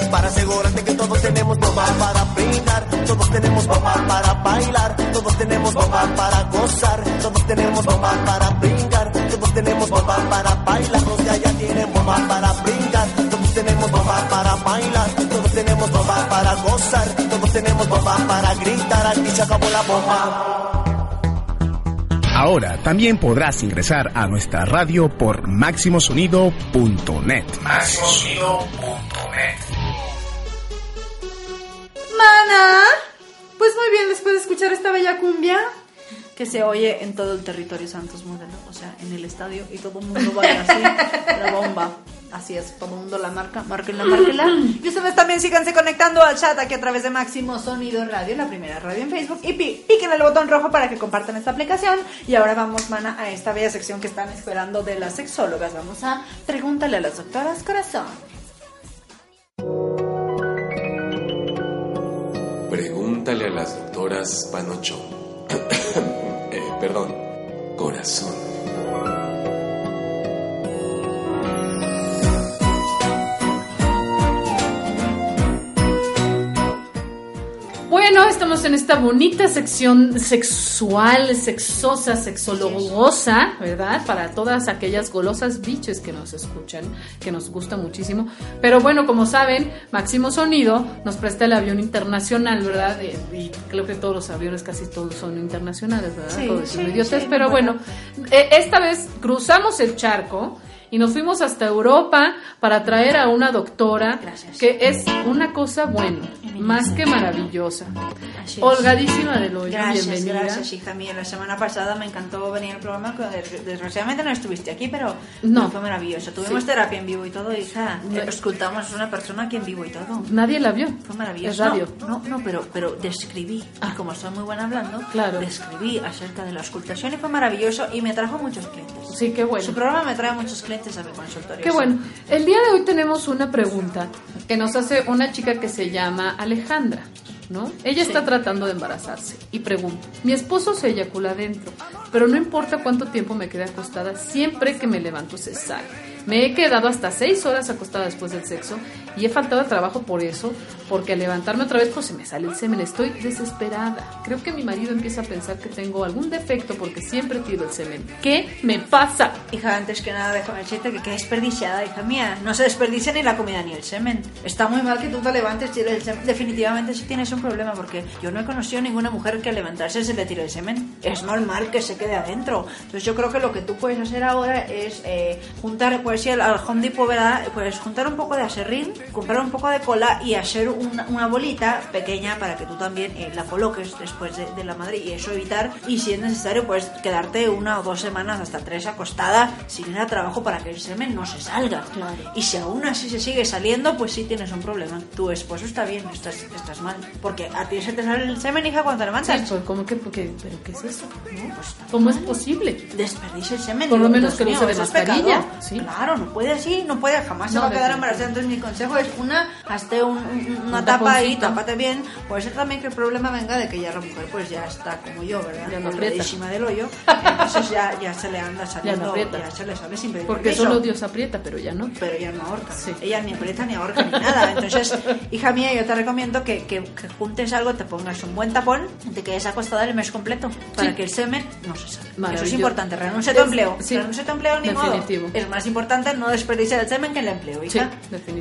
Para asegurarte que todos tenemos bomba para brindar, todos tenemos bomba para bailar, todos tenemos bomba para gozar, todos tenemos bomba para brincar, todos tenemos bomba para bailar, los de allá tienen bomba para brincar, todos tenemos bomba para bailar, tenemos bomba para gozar, todos tenemos bomba para gritar, aquí se acabó la bomba. Ahora también podrás ingresar a nuestra radio por maximosonido.net. Maximosonido.net. Mana. Pues muy bien, después de escuchar esta bella cumbia que se oye en todo el territorio Santos Modelo, o sea, en el estadio y todo el mundo baila así, la bomba. (laughs) Así es, todo el mundo la marca, márquenla, márquenla. (clears throat) Y ustedes también síganse conectando al chat aquí a través de Máximo Sonido Radio, la primera radio en Facebook. Y pi- piquen el botón rojo para que compartan esta aplicación. Y ahora vamos, mana, a esta bella sección que están esperando de las sexólogas. Vamos a pregúntale a las doctoras corazón. Pregúntale a las doctoras Panocho. (coughs) Eh, perdón, corazón. Bueno, estamos en esta bonita sección sexual, sexosa, sexologosa, ¿verdad? Para todas aquellas golosas biches que nos escuchan, que nos gusta muchísimo. Pero bueno, como saben, Máximo Sonido nos presta el avión internacional, ¿verdad? Y, y creo que todos los aviones, casi todos son internacionales, ¿verdad? Sí, decir sí, idiotes, sí, pero bueno. bueno, eh, esta vez cruzamos el charco y nos fuimos hasta Europa para traer a una doctora Gracias. que es una cosa buena, más que maravillosa. Holgadísima del hoyo, Gracias, bienvenida. gracias, hija mía. La semana pasada me encantó venir al programa. Desgraciadamente no estuviste aquí, pero No. fue maravilloso. Tuvimos Sí. terapia en vivo y todo, hija. No. Escultamos a una persona aquí en vivo y todo. Nadie la vio. Fue maravilloso. Es radio. No, no, no, pero, pero describí. Ah. Y como soy muy buena hablando, Claro. describí acerca de la auscultación y fue maravilloso y me trajo muchos clientes. Sí, qué bueno. Su programa me trae muchos clientes a mi consultorio. Qué bueno. El día de hoy tenemos una pregunta que nos hace una chica que se llama Alejandra, ¿no? Ella está tratando de embarazarse y pregunta, mi esposo se eyacula adentro, pero no importa cuánto tiempo me quede acostada, siempre que me levanto se sale. Me he quedado hasta seis horas acostada después del sexo y he faltado al trabajo por eso, porque al levantarme otra vez pues se me sale el semen. Estoy desesperada. Creo que mi marido empieza a pensar que tengo algún defecto porque siempre tiro el semen. ¿Qué me pasa? Hija, antes que nada, déjame decirte que qué desperdiciada, hija mía. No se desperdicia ni la comida ni el semen. Está muy mal que tú te levantes y el semen. Definitivamente sí tienes un problema porque yo no he conocido ninguna mujer que al levantarse se le tire el semen. Es normal que se quede adentro. Entonces yo creo que lo que tú puedes hacer ahora es eh, juntar, pues sí, al Home Depot, ¿verdad? Pues juntar un poco de aserrín, comprar un poco de cola y hacer una, una bolita pequeña para que tú también eh, la coloques después de, de la madre y eso evitar. Y si es necesario, pues quedarte una o dos semanas hasta tres acostada sin ir a trabajo para que el semen no se salga. Y si aún así se sigue saliendo, pues sí tienes un problema. Tu esposo está bien, estás, estás mal. Porque a ti se te sale el semen, hija, cuando te levantas. Sí, pues, ¿cómo que? Porque, ¿Pero qué es eso? No, pues ¿Cómo es posible? Desperdicia el semen. Por lo menos que de eso es mascarilla, sí. Claro, no puede así, no puede, jamás se No, va a quedar embarazada. Entonces mi consejo es una, hazte un- un- una Un tapa ahí, tápate bien. Puede ser también que el problema venga de que ya la mujer pues ya está como yo, ¿verdad? Ya no aprieta. Colgadísima del hoyo. Entonces ya, ya se le anda (laughs) saliendo, aprieta. ya se le sale sin pedir Porque solo Dios aprieta, pero ya no. Pero ella no ahorca. Sí. Ella ni aprieta, ni ahorca, ni nada. Entonces, (laughs) hija mía, yo te recomiendo que, que, que juntes algo, te pongas un buen tapón, te quedes acostada el mes completo para Sí. que el semen no se salga. Eso es importante. Renuncia a tu empleo. sí. Renuncia a tu empleo ni modo. Definitivo. Es más importante no desperdiciar el semen que el empleo, hija.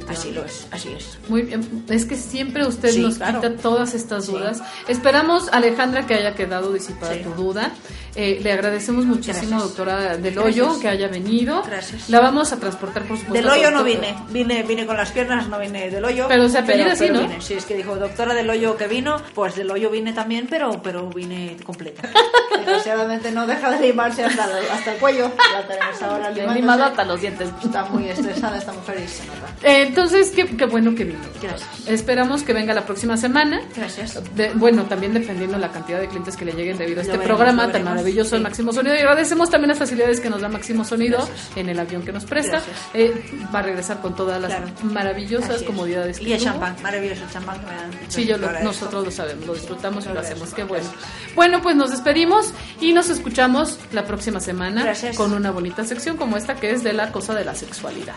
Así lo es, así es. Muy bien, es que siempre usted Sí, nos claro. quita todas estas Sí. dudas. Esperamos, Alejandra, que haya quedado disipada Sí. tu duda. Eh, le agradecemos muchísimo, Gracias. doctora Del Hoyo, que haya venido. Gracias. La vamos a transportar, por supuesto. Del hoyo no vine. vine, vine con las piernas, no vine del hoyo. Pero se apellida así, ¿no? vine. Sí, es que dijo doctora del hoyo que vino, pues del hoyo vine también, pero, pero vine completa. (laughs) Desgraciadamente no deja de limarse hasta, el- hasta el cuello. La tenemos ahora limado hasta los dientes. Está muy estresada esta mujer y se nota. Eh, entonces, qué, qué bueno que vino. Gracias. Esperamos que venga la próxima semana. Gracias. De- bueno, también dependiendo la cantidad de clientes que le lleguen debido a este veremos, programa tan maravilloso Sí. de Máximo Sonido. Y agradecemos también las facilidades que nos da Máximo Sonido Gracias. en el avión que nos presta. Eh, va a regresar con todas las Claro. maravillosas comodidades que Y el tuvo. champán, maravilloso el champán que me dan. Sí, yo lo- agradezco. nosotros lo sabemos, lo disfrutamos y Lo hacemos. Qué bueno. Bueno, pues nos despedimos y nos escuchamos la próxima semana Gracias. con una bonita sección como esta que es de la cosa de la sexualidad.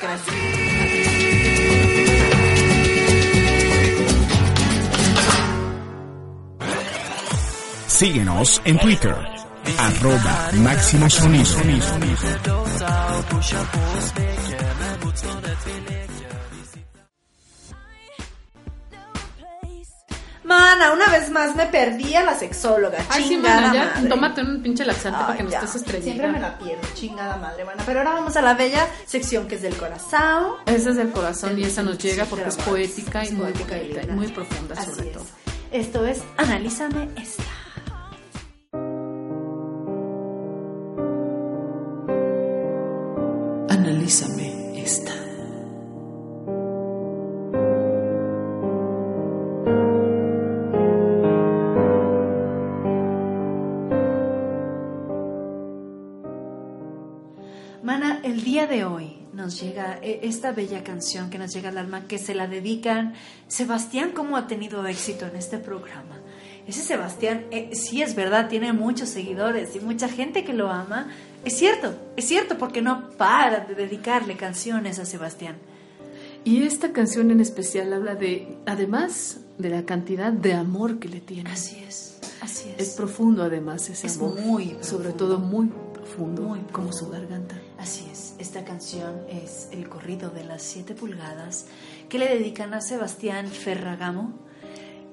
Gracias. Síguenos en Twitter, arroba Máximo Sonido. Mana, una vez más me perdí a la sexóloga. Ay, sí, chingada mana, ya madre. tómate un pinche laxante para que no ya. estés estrellita. Siempre me la pierdo, chingada madre, mana. Pero ahora vamos a la bella sección que es del corazón. Esa es del corazón y esa nos Sí, llega sí, porque es poética y muy poética y bonita y linda. muy profunda Así sobre es. todo. Esto es Analízame esta. Analízame esta. Día de hoy nos llega eh, esta bella canción que nos llega al alma, que se la dedican Sebastián, cómo ha tenido éxito en este programa. Ese Sebastián, eh, sí es verdad, tiene muchos seguidores y mucha gente que lo ama. Es cierto, es cierto, porque no para de dedicarle canciones a Sebastián. Y esta canción en especial habla de, además de la cantidad de amor que le tiene. Así es, así Es es. profundo además ese Es amor. muy Sobre profundo. todo muy profundo, Muy como su garganta. Así es, esta canción es el corrido de las 7 pulgadas que le dedican a Sebastián Ferragamo.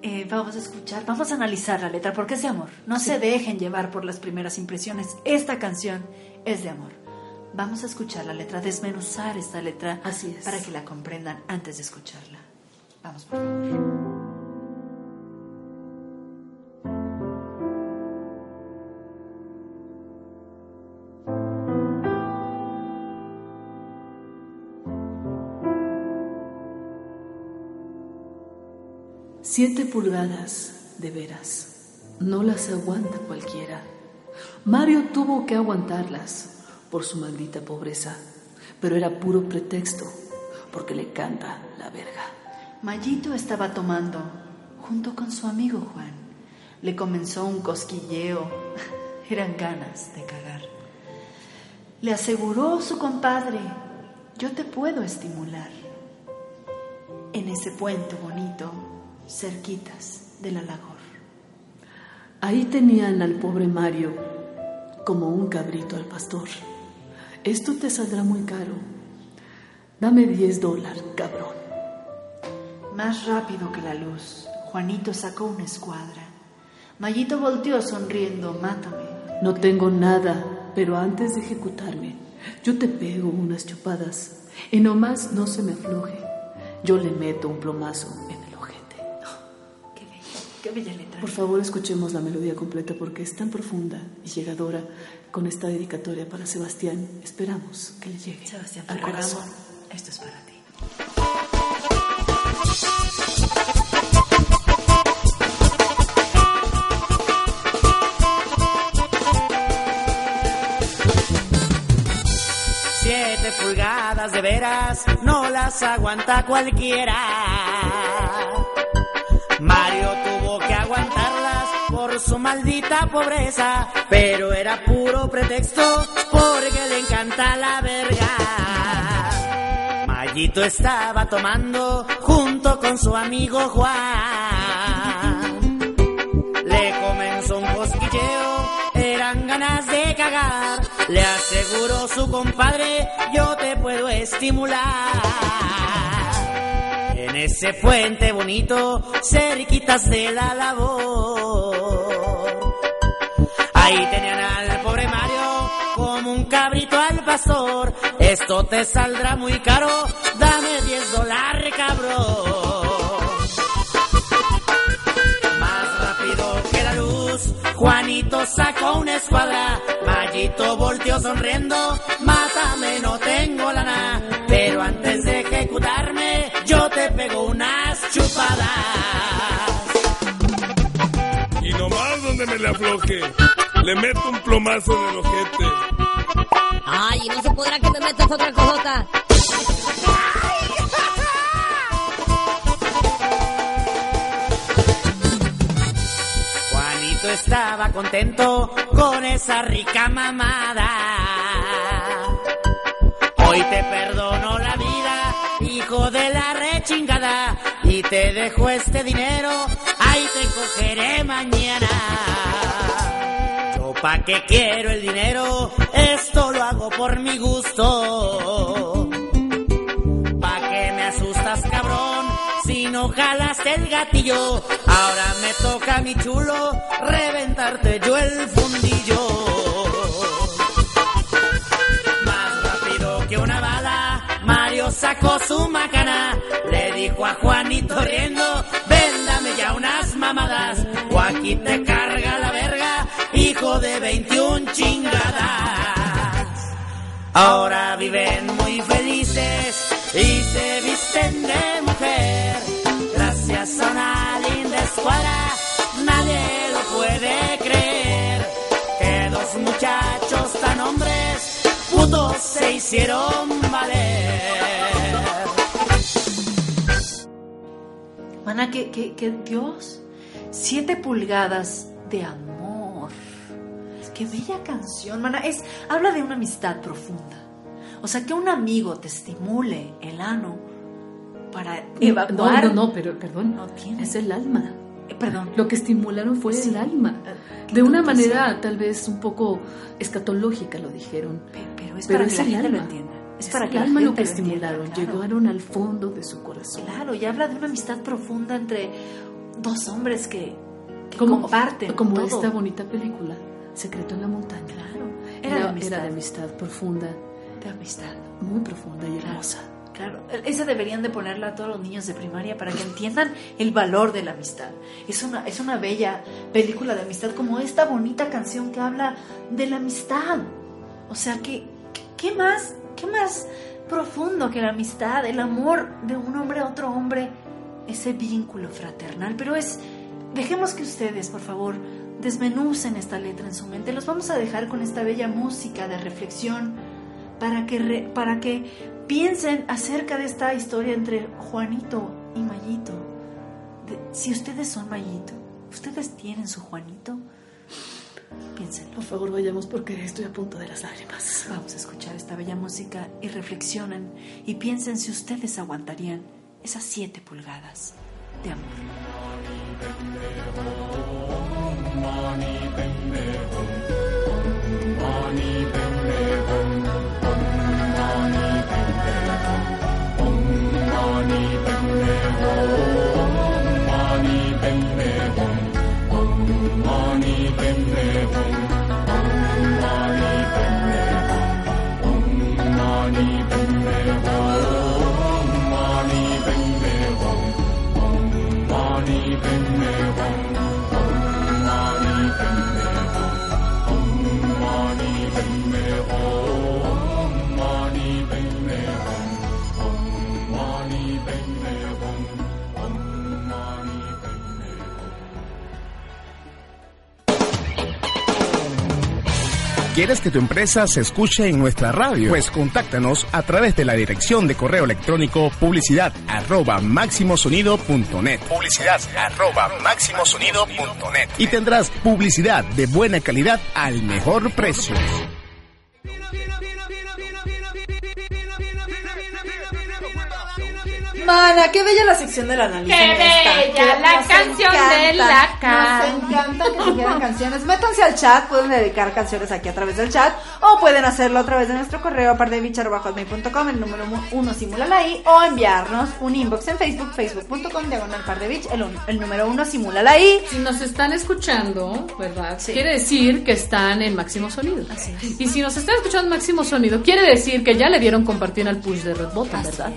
Eh, vamos a escuchar, vamos a analizar la letra porque es de amor. No se dejen llevar por las primeras impresiones. Esta canción es de amor. vamos a escuchar la letra, desmenuzar esta letra Así es. para que la comprendan antes de escucharla. Vamos, por favor. Siete pulgadas, de veras, no las aguanta cualquiera. Mario tuvo que aguantarlas por su maldita pobreza, pero era puro pretexto, porque le canta la verga. Mayito estaba tomando junto con su amigo Juan. Le comenzó un cosquilleo. (laughs) Eran ganas de cagar. Le aseguró su compadre, yo te puedo estimular. En ese puente bonito, cerquitas del alagor. Ahí tenían al pobre Mario como un cabrito al pastor. Esto te saldrá muy caro. Dame 10 dólares, cabrón. Más rápido que la luz, Juanito sacó una escuadra. Mayito volteó sonriendo, mátame. No tengo nada, pero antes de ejecutarme, yo te pego unas chupadas y nomás no se me afloje. Yo le meto un plomazo en qué bella letra. Por favor, escuchemos la melodía completa porque es tan profunda y llegadora con esta dedicatoria para Sebastián. Esperamos que le llegue Sebastián al corazón. esto es para ti. Siete pulgadas de veras no las aguanta cualquiera. Mario tuvo que aguantarlas por su maldita pobreza, pero era puro pretexto porque le encanta la verga. Mayito estaba tomando junto con su amigo Juan. Le comenzó un cosquilleo, eran ganas de cagar. Le aseguró su compadre, yo te puedo estimular. Ese puente bonito, cerquitas de la labor. Ahí tenían al pobre Mario como un cabrito al pastor. Esto te saldrá muy caro, dame 10 dólares, cabrón. Más rápido que la luz, Juanito sacó una escuadra. Mayito volteó sonriendo, mátame, no tengo lana. Pero antes yo te pego unas chupadas. Y nomás donde me le afloje, le meto un plomazo en el ojete. Ay, ¿y no se podrá que me metas otra cojota. Juanito estaba contento con esa rica mamada. Hoy te perdono y te dejo este dinero, ahí te cogeré mañana. Yo pa' que quiero el dinero, esto lo hago por mi gusto. Pa' que me asustas, cabrón, si no jalaste el gatillo. Ahora me toca, mi chulo, reventarte yo el fundillo. Más rápido que una bala, Mario sacó su macana. Dijo a Juanito riendo, véndame ya unas mamadas. O aquí te carga la verga, hijo de 21 chingadas. Ahora viven muy felices y se visten de mujer. Gracias a una linda escuadra, nadie lo puede creer. Que dos muchachos tan hombres, putos se hicieron valer. Mana, que, que, que Dios, siete pulgadas de amor. Qué bella canción, mana. Es, habla de una amistad profunda. O sea, que un amigo te estimule el ano para evacuar. No, no, no, pero perdón, No tiene. es el alma. Eh, Perdón. Lo que estimularon fue Sí. el alma. Eh, De una manera tal vez un poco escatológica lo dijeron. Pe- Pero es Pero para es que la gente lo alma. entienda. Es, para que alma lo que estimularon. claro. Llegaron al fondo de su corazón. Claro, y habla de una amistad profunda entre dos hombres que, que como, comparten como todo. esta bonita película, Secreto en la Montaña. Claro, Era, era de era amistad. de amistad profunda de amistad. Muy profunda y hermosa. Claro, esa deberían de ponerla a todos los niños de primaria para que entiendan el valor de la amistad. Es una, es una bella película de amistad como esta bonita canción que habla de la amistad. O sea, que, ¿qué más, qué más profundo que la amistad, el amor de un hombre a otro hombre, ese vínculo fraternal? Pero es, dejemos que ustedes, por favor, desmenucen esta letra en su mente. Los vamos a dejar con esta bella música de reflexión para que, para que piensen acerca de esta historia entre Juanito y Mayito. Si ustedes son Mayito, ustedes tienen su Juanito, piénsenlo. Por favor, vayamos porque estoy a punto de las lágrimas. Vamos a escuchar esta bella música y reflexionen y piensen si ustedes aguantarían esas siete pulgadas de amor. ¿Quieres que tu empresa se escuche en nuestra radio? Pues contáctanos a través de la dirección de correo electrónico publicidad arroba máximosonido.net. Publicidad arroba máximosonido.net. Y tendrás publicidad de buena calidad al mejor precio. Mana, qué bella la sección del análisis. Qué bella la nos canción de la can. Nos encanta que sugieran canciones. Métanse al chat, pueden dedicar canciones aquí a través del chat o pueden hacerlo a través de nuestro correo pardebich.com, el número uno simúlala ahí o enviarnos un inbox en Facebook, facebook.com, diagonal pardebich, el, un- el número uno simúlala ahí. Si nos están escuchando, ¿verdad? Quiere decir que están en máximo sonido. Y si nos están escuchando en máximo sonido, quiere decir que ya le dieron compartir al push de Red Button, ¿verdad?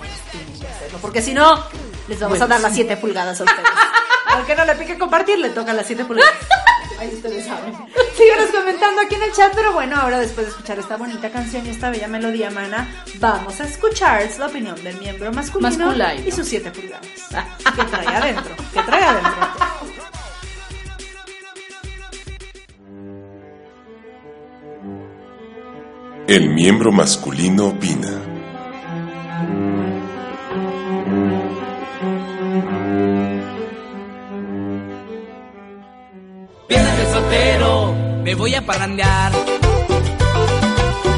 Porque si no, les vamos Bueno, a dar las sí. 7 pulgadas a ustedes. (laughs) Al que no le pique compartir, le toca las 7 pulgadas. Ahí ustedes saben. Síganos comentando aquí en el chat, pero bueno, ahora después de escuchar esta bonita canción y esta bella melodía, mana, vamos a escuchar la opinión del miembro masculino Masculino. y sus 7 pulgadas. ¿Qué trae adentro? ¿Qué trae adentro? El miembro masculino opina. Viernes de soltero, me voy a parrandear.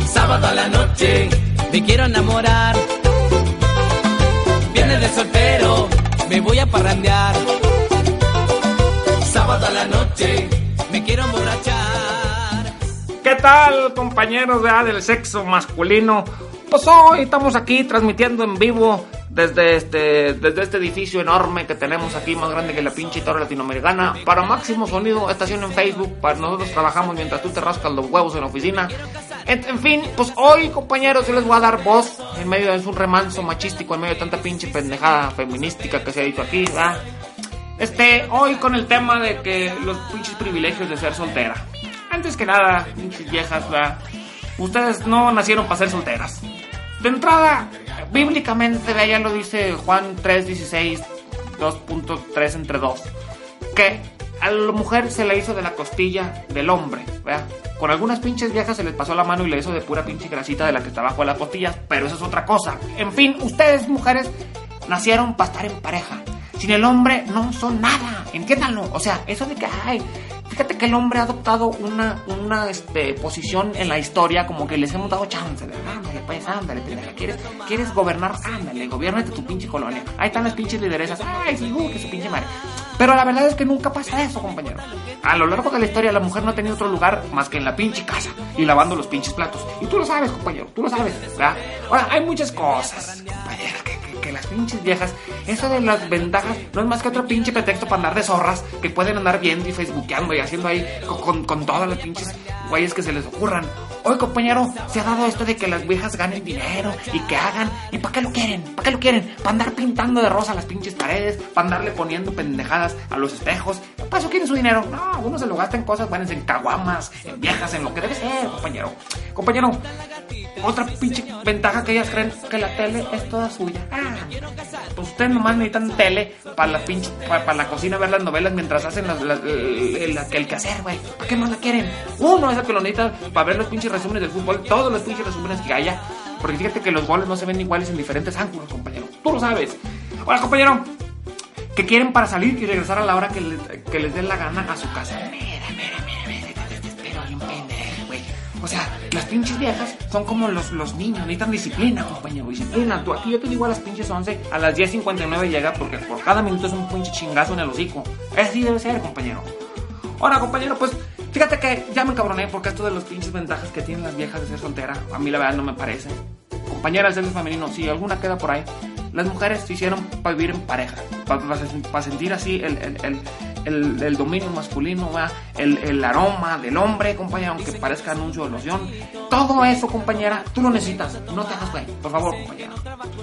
Sábado a la noche, me quiero enamorar. Viernes de soltero, me voy a parrandear. Sábado a la noche, me quiero emborrachar. ¿Qué tal, compañeros de, del sexo masculino? Pues hoy estamos aquí transmitiendo en vivo desde este, desde este edificio enorme que tenemos aquí, más grande que la pinche torre latinoamericana, para Máximo Sonido, estación en Facebook, para nosotros trabajamos mientras tú te rascas los huevos en la oficina. En, en fin, pues hoy, compañeros, yo les voy a dar voz en medio de un remanso machístico, en medio de tanta pinche pendejada feminística que se ha dicho aquí, ¿verdad? Este, hoy con el tema de que los pinches privilegios de ser soltera. Antes que nada, pinches viejas, ¿verdad? Ustedes no nacieron para ser solteras. De entrada, bíblicamente, vea, ya lo dice Juan 3.16, 2.3 entre 2, que a la mujer se le hizo de la costilla del hombre. Con algunas pinches viejas se les pasó la mano y le hizo de pura pinche grasita de la que está bajo de las costillas, pero eso es otra cosa. En fin, ustedes, mujeres, nacieron para estar en pareja. Sin el hombre no son nada, entiéndanlo. O sea, eso de que, ay, fíjate que el hombre ha adoptado una, una este, posición en la historia como que les hemos dado chance. De, ándale, pues, ándale, pendeja. ¿Quieres, ¿Quieres gobernar? Ándale, gobiernate tu pinche colonia. Ahí están las pinches lideresas. Ay, sí, uh, que su pinche madre. Pero la verdad es que nunca pasa eso, compañero. A lo largo de la historia, la mujer no ha tenido otro lugar más que en la pinche casa y lavando los pinches platos. Y tú lo sabes, compañero, tú lo sabes, ¿verdad? Ahora, hay muchas cosas, compañero, que, que- que las pinches viejas, eso de las ventajas, no es más que otro pinche pretexto para andar de zorras que pueden andar viendo y facebookeando y haciendo ahí con, con- todas las pinches güeyes que se les ocurran. Oye, compañero, se ha dado esto de que las viejas ganen dinero y que hagan. ¿Y para qué lo quieren? ¿Para qué lo quieren? ¿Para andar pintando de rosa las pinches paredes? ¿Para andarle poniendo pendejadas a los espejos? ¿Para eso quieren su dinero? No, uno se lo gasta en cosas buenas, en caguamas, en viejas, en lo que debe ser, compañero. Compañero, otra pinche ventaja que ellas creen que la tele es toda suya. Ah, pues ustedes nomás necesitan tele para la pinche, para, la cocina ver las novelas mientras hacen las- las- el, el, el quehacer, güey. ¿Para qué más la quieren? Uno es el que lo necesita para ver los pinches resúmenes del fútbol, todos los pinches resúmenes que haya. Porque fíjate que los goles no se ven iguales en diferentes ángulos, compañero. Tú lo sabes. Hola, compañero. Que quieren para salir y regresar a la hora que, le- que les dé la gana a su casa. Mira, mira, mira, mira, te desespero, bien pendejo, güey. O sea, las pinches viejas son como los, los niños, necesitan disciplina, compañero, disciplina. Tú aquí yo te digo a las pinches 11, a las 10.59 llega porque por cada minuto es un pinche chingazo en el hocico. Así debe ser, compañero. Ahora, compañero, pues fíjate que ya me encabroné porque esto de los pinches ventajas que tienen las viejas de ser soltera, a mí la verdad no me parece. Compañeras del femenino, si alguna queda por ahí, las mujeres se hicieron para vivir en pareja, para sentir así el, el- dominio masculino, ¿verdad? el, el aroma del hombre, compañera, aunque parezca anuncio de loción. Todo eso, compañera, tú lo necesitas. No te hagas güey, por favor, compañera.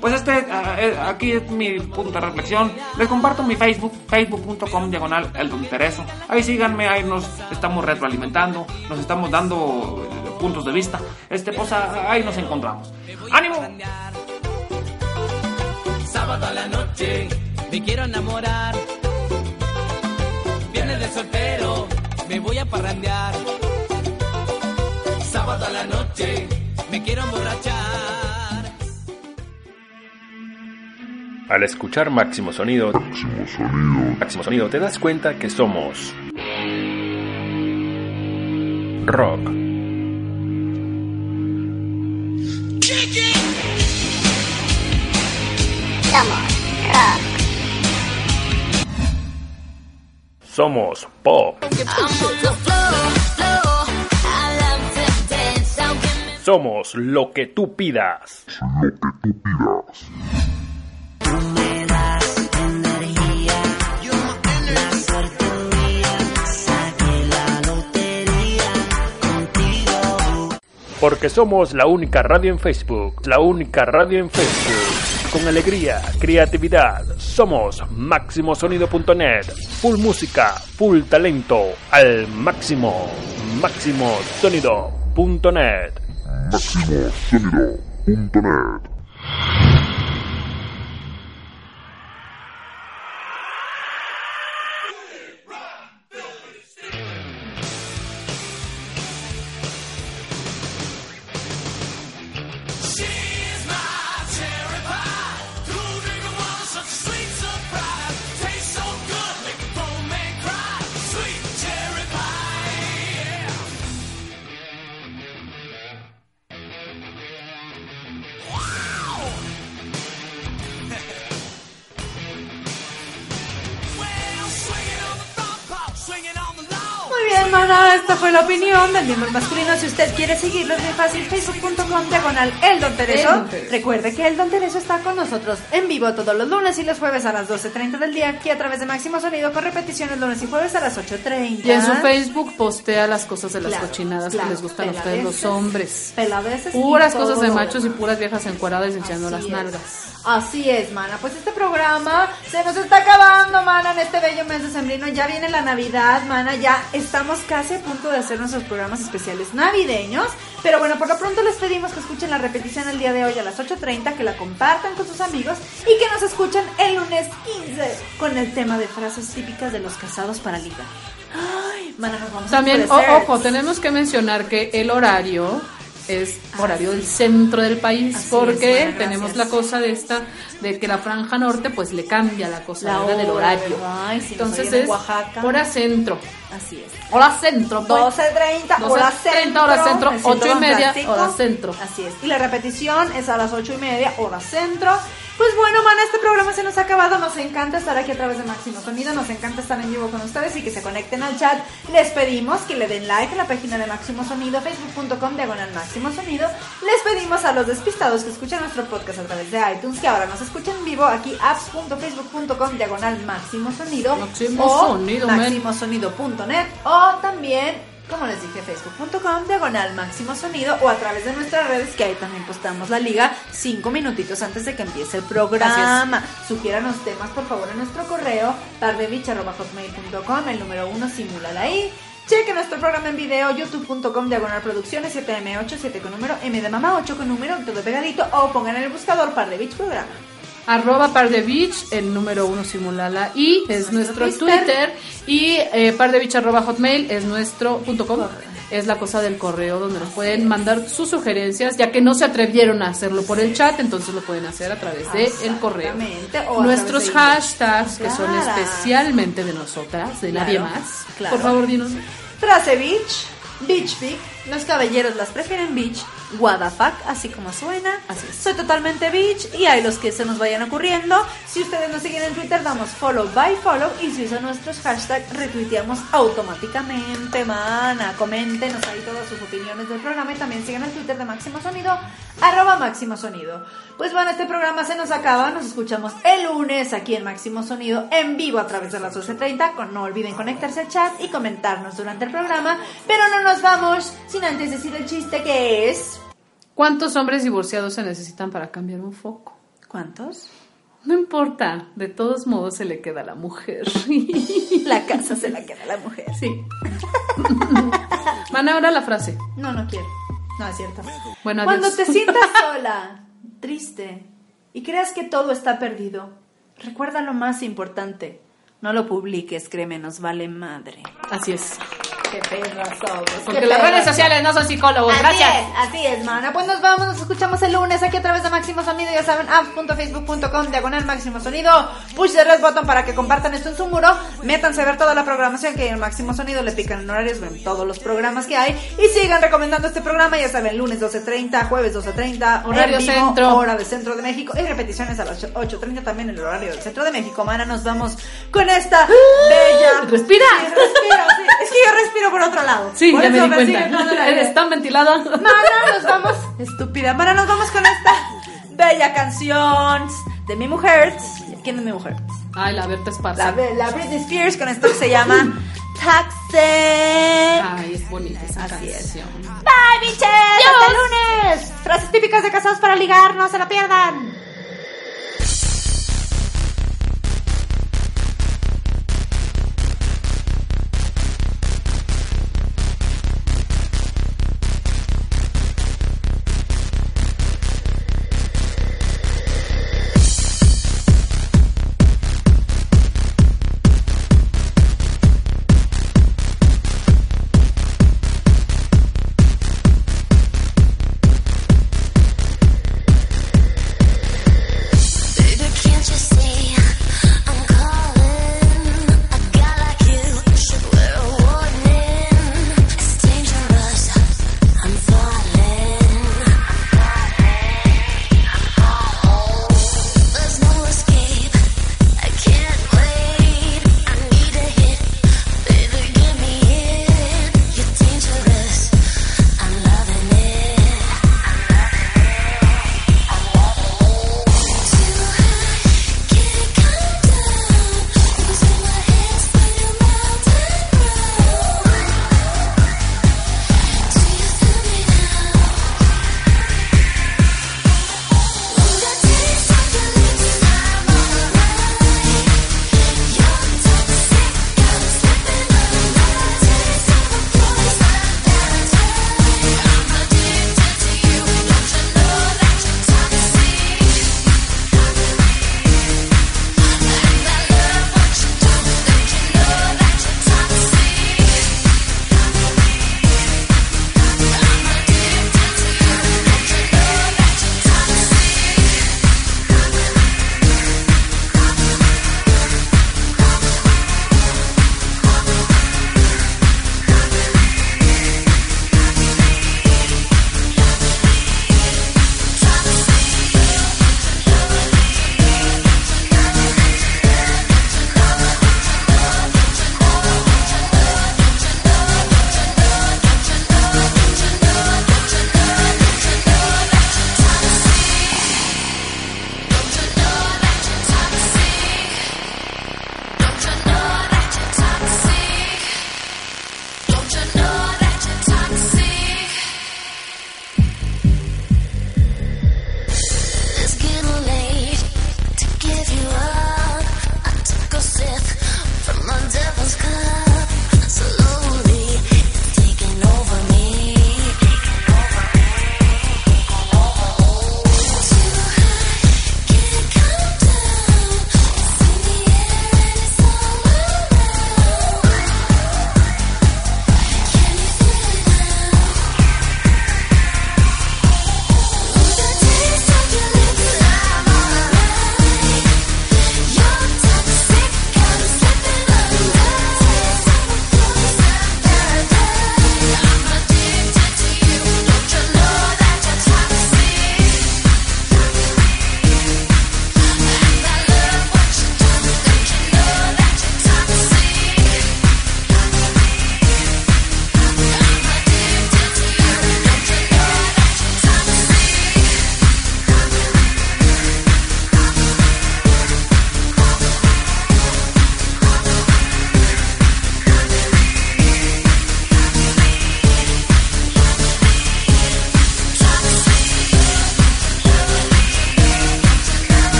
Pues este, ah, eh, aquí es mi punto de reflexión. Les comparto mi Facebook, facebook.com diagonal el Don Tereso. Ahí síganme, ahí nos estamos retroalimentando, nos estamos dando eh, puntos de vista. Este, pues ah, ahí nos encontramos. ¡Ánimo! Sábado a la noche, me quiero enamorar. Soltero, me voy a parrandear. Sábado a la noche, me quiero emborrachar. Al escuchar Máximo Sonido, Máximo Sonido, te das cuenta que somos rock. Somos pop. Somos lo que tú pidas. Porque somos la única radio en Facebook. La única radio en Facebook. Con alegría, creatividad. Somos máximosonido.net. Full música, full talento. Al máximo. Máximosonido.net. MaximoSonido.net no, Mana, esta fue la opinión del miembro masculino. Si usted quiere seguirlo, es muy fácil, facebook.com diagonal el Don Tereso. Recuerde que el Don Tereso está con nosotros en vivo todos los lunes y los jueves a las 12.30 del día, aquí a través de Máximo Sonido, con repeticiones lunes y jueves a las 8.30. Y en su Facebook postea las cosas de las Claro, cochinadas claro, que les gustan a ustedes los hombres. Peladeces y Puras cosas de machos y puras viejas encueradas enseñando las es. nalgas. Así es, mana. Pues este programa se nos está acabando, mana, en este bello mes de sembrino. Ya viene la Navidad, mana. Ya estamos casi a punto de hacer nuestros programas especiales navideños. Pero bueno, por lo pronto les pedimos que escuchen la repetición el día de hoy a las 8.30, que la compartan con sus amigos y que nos escuchen el lunes 15 con el tema de frases típicas de los casados para ligar. Ay, mana, nos vamos También, a ojo, tenemos que mencionar que el horario es horario del centro del país Así porque tenemos la cosa de esta de que la franja norte pues le cambia la cosa del hora, horario. Ay, nos Entonces es Oaxaca. hora centro. Así es. Hora centro, pues. 12.30, hora 12:30, centro. hora centro, me siento ocho y más media, hora centro. Así es. Y la repetición es a las ocho y media, hora centro. Pues bueno, mana, este programa se nos ha acabado. Nos encanta estar aquí a través de Máximo Sonido. Nos encanta estar en vivo con ustedes y que se conecten al chat. Les pedimos que le den like a la página de Máximo Sonido, facebook.com diagonal Máximo Sonido. Les pedimos a los despistados que escuchan nuestro podcast a través de iTunes que ahora nos escuchen en vivo aquí apps.facebook.com diagonal Máximo Sonido. Máximo o Sonido, máximosonido.net o también como les dije, facebook.com, diagonal máximo sonido, o a través de nuestras redes, que ahí también postamos la liga cinco minutitos antes de que empiece el programa. Sugiéranos temas, por favor, en nuestro correo, tardebich.hotmail.com, el número uno, simúlala ahí. Cheque nuestro programa en video, youtube.com, diagonal producciones, 7M8, 7 con número, M de mamá, 8 con número, todo pegadito, o pongan en el buscador Par de Beach Programa. Arroba Par de Beach, el número uno simulala y es nuestro, Twitter. Twitter. Y eh, par de beach arroba hotmail es nuestro punto com. Es la cosa del correo donde nos pueden mandar sus sugerencias, ya que no se atrevieron a hacerlo por el chat, entonces lo pueden hacer a través de el correo. O Nuestros de hashtags, que son especialmente de nosotras, de nadie más. claro. Por favor, dinos. Frase beach, beach pic, los caballeros las prefieren beach, what the fuck, así como suena. Así es. Soy totalmente beach y hay los que se nos vayan ocurriendo. Si ustedes nos siguen en Twitter, damos follow by follow y si usan nuestros hashtags, retuiteamos automáticamente, mana. Coméntenos ahí todas sus opiniones del programa y también sigan el Twitter de Máximo Sonido, arroba Máximo Sonido. Pues bueno, este programa se nos acaba, nos escuchamos el lunes aquí en Máximo Sonido en vivo a través de las 12.30. Con- No olviden conectarse al chat y comentarnos durante el programa, pero no nos vamos sin antes decir el chiste que es... ¿Cuántos hombres divorciados se necesitan para cambiar un foco? ¿Cuántos? No importa, de todos modos se le queda a la mujer. (laughs) La casa se la queda a la mujer. Sí. Van ahora la frase. No, no quiero. No, es cierto. Bueno, Cuando adiós. te sientas (laughs) sola, triste y creas que todo está perdido, recuerda lo más importante. No lo publiques, créeme, nos vale madre. Así es. Qué perras somos. Porque las redes sociales no son psicólogos. Así Gracias. es, así es, mana. Pues nos vamos, nos escuchamos el lunes aquí a través de Máximo Sonido. Ya saben, apps.facebook.com, diagonal Máximo Sonido. Push the red button para que compartan esto en su muro. Métanse a ver toda la programación que hay en Máximo Sonido. Le pican en horarios, ven todos los programas que hay. Y sigan recomendando este programa. Ya saben, lunes 12.30, jueves 12.30. Horario vivo, centro. Hora de centro de México. Y repeticiones a las 8.30 también en el horario del centro de México. Mana, nos vamos con esta bella. Respira. Sí, respiro, sí. Es que yo respiro por otro lado. Sí, Por ya me di cuenta. (laughs) Eres tan ventilada. Mana, nos vamos. Estúpida. Mana, nos vamos con esta bella canción de mi mujer. ¿Quién es mi mujer? Ay, la Berta Esparza. La, be- la Britney Spears con esto que se llama Taxi. Ay, es bonita esa Así es. canción. Bye, bitches. Hasta el lunes. Frases típicas de casados para ligar. No se la pierdan.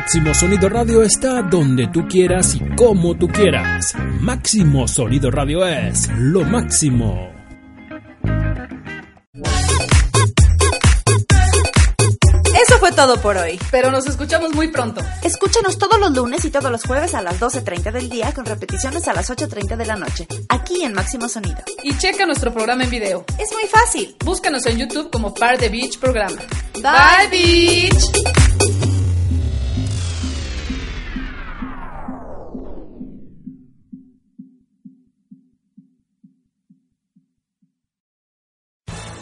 Máximo Sonido Radio está donde tú quieras y como tú quieras. Máximo Sonido Radio es lo máximo. Eso fue todo por hoy. Pero nos escuchamos muy pronto. Escúchanos todos los lunes y todos los jueves a las 12.30 del día con repeticiones a las 8.30 de la noche, aquí en Máximo Sonido. Y checa nuestro programa en video. Es muy fácil. Búscanos en YouTube como Par de Beach Programa. Bye, Beach.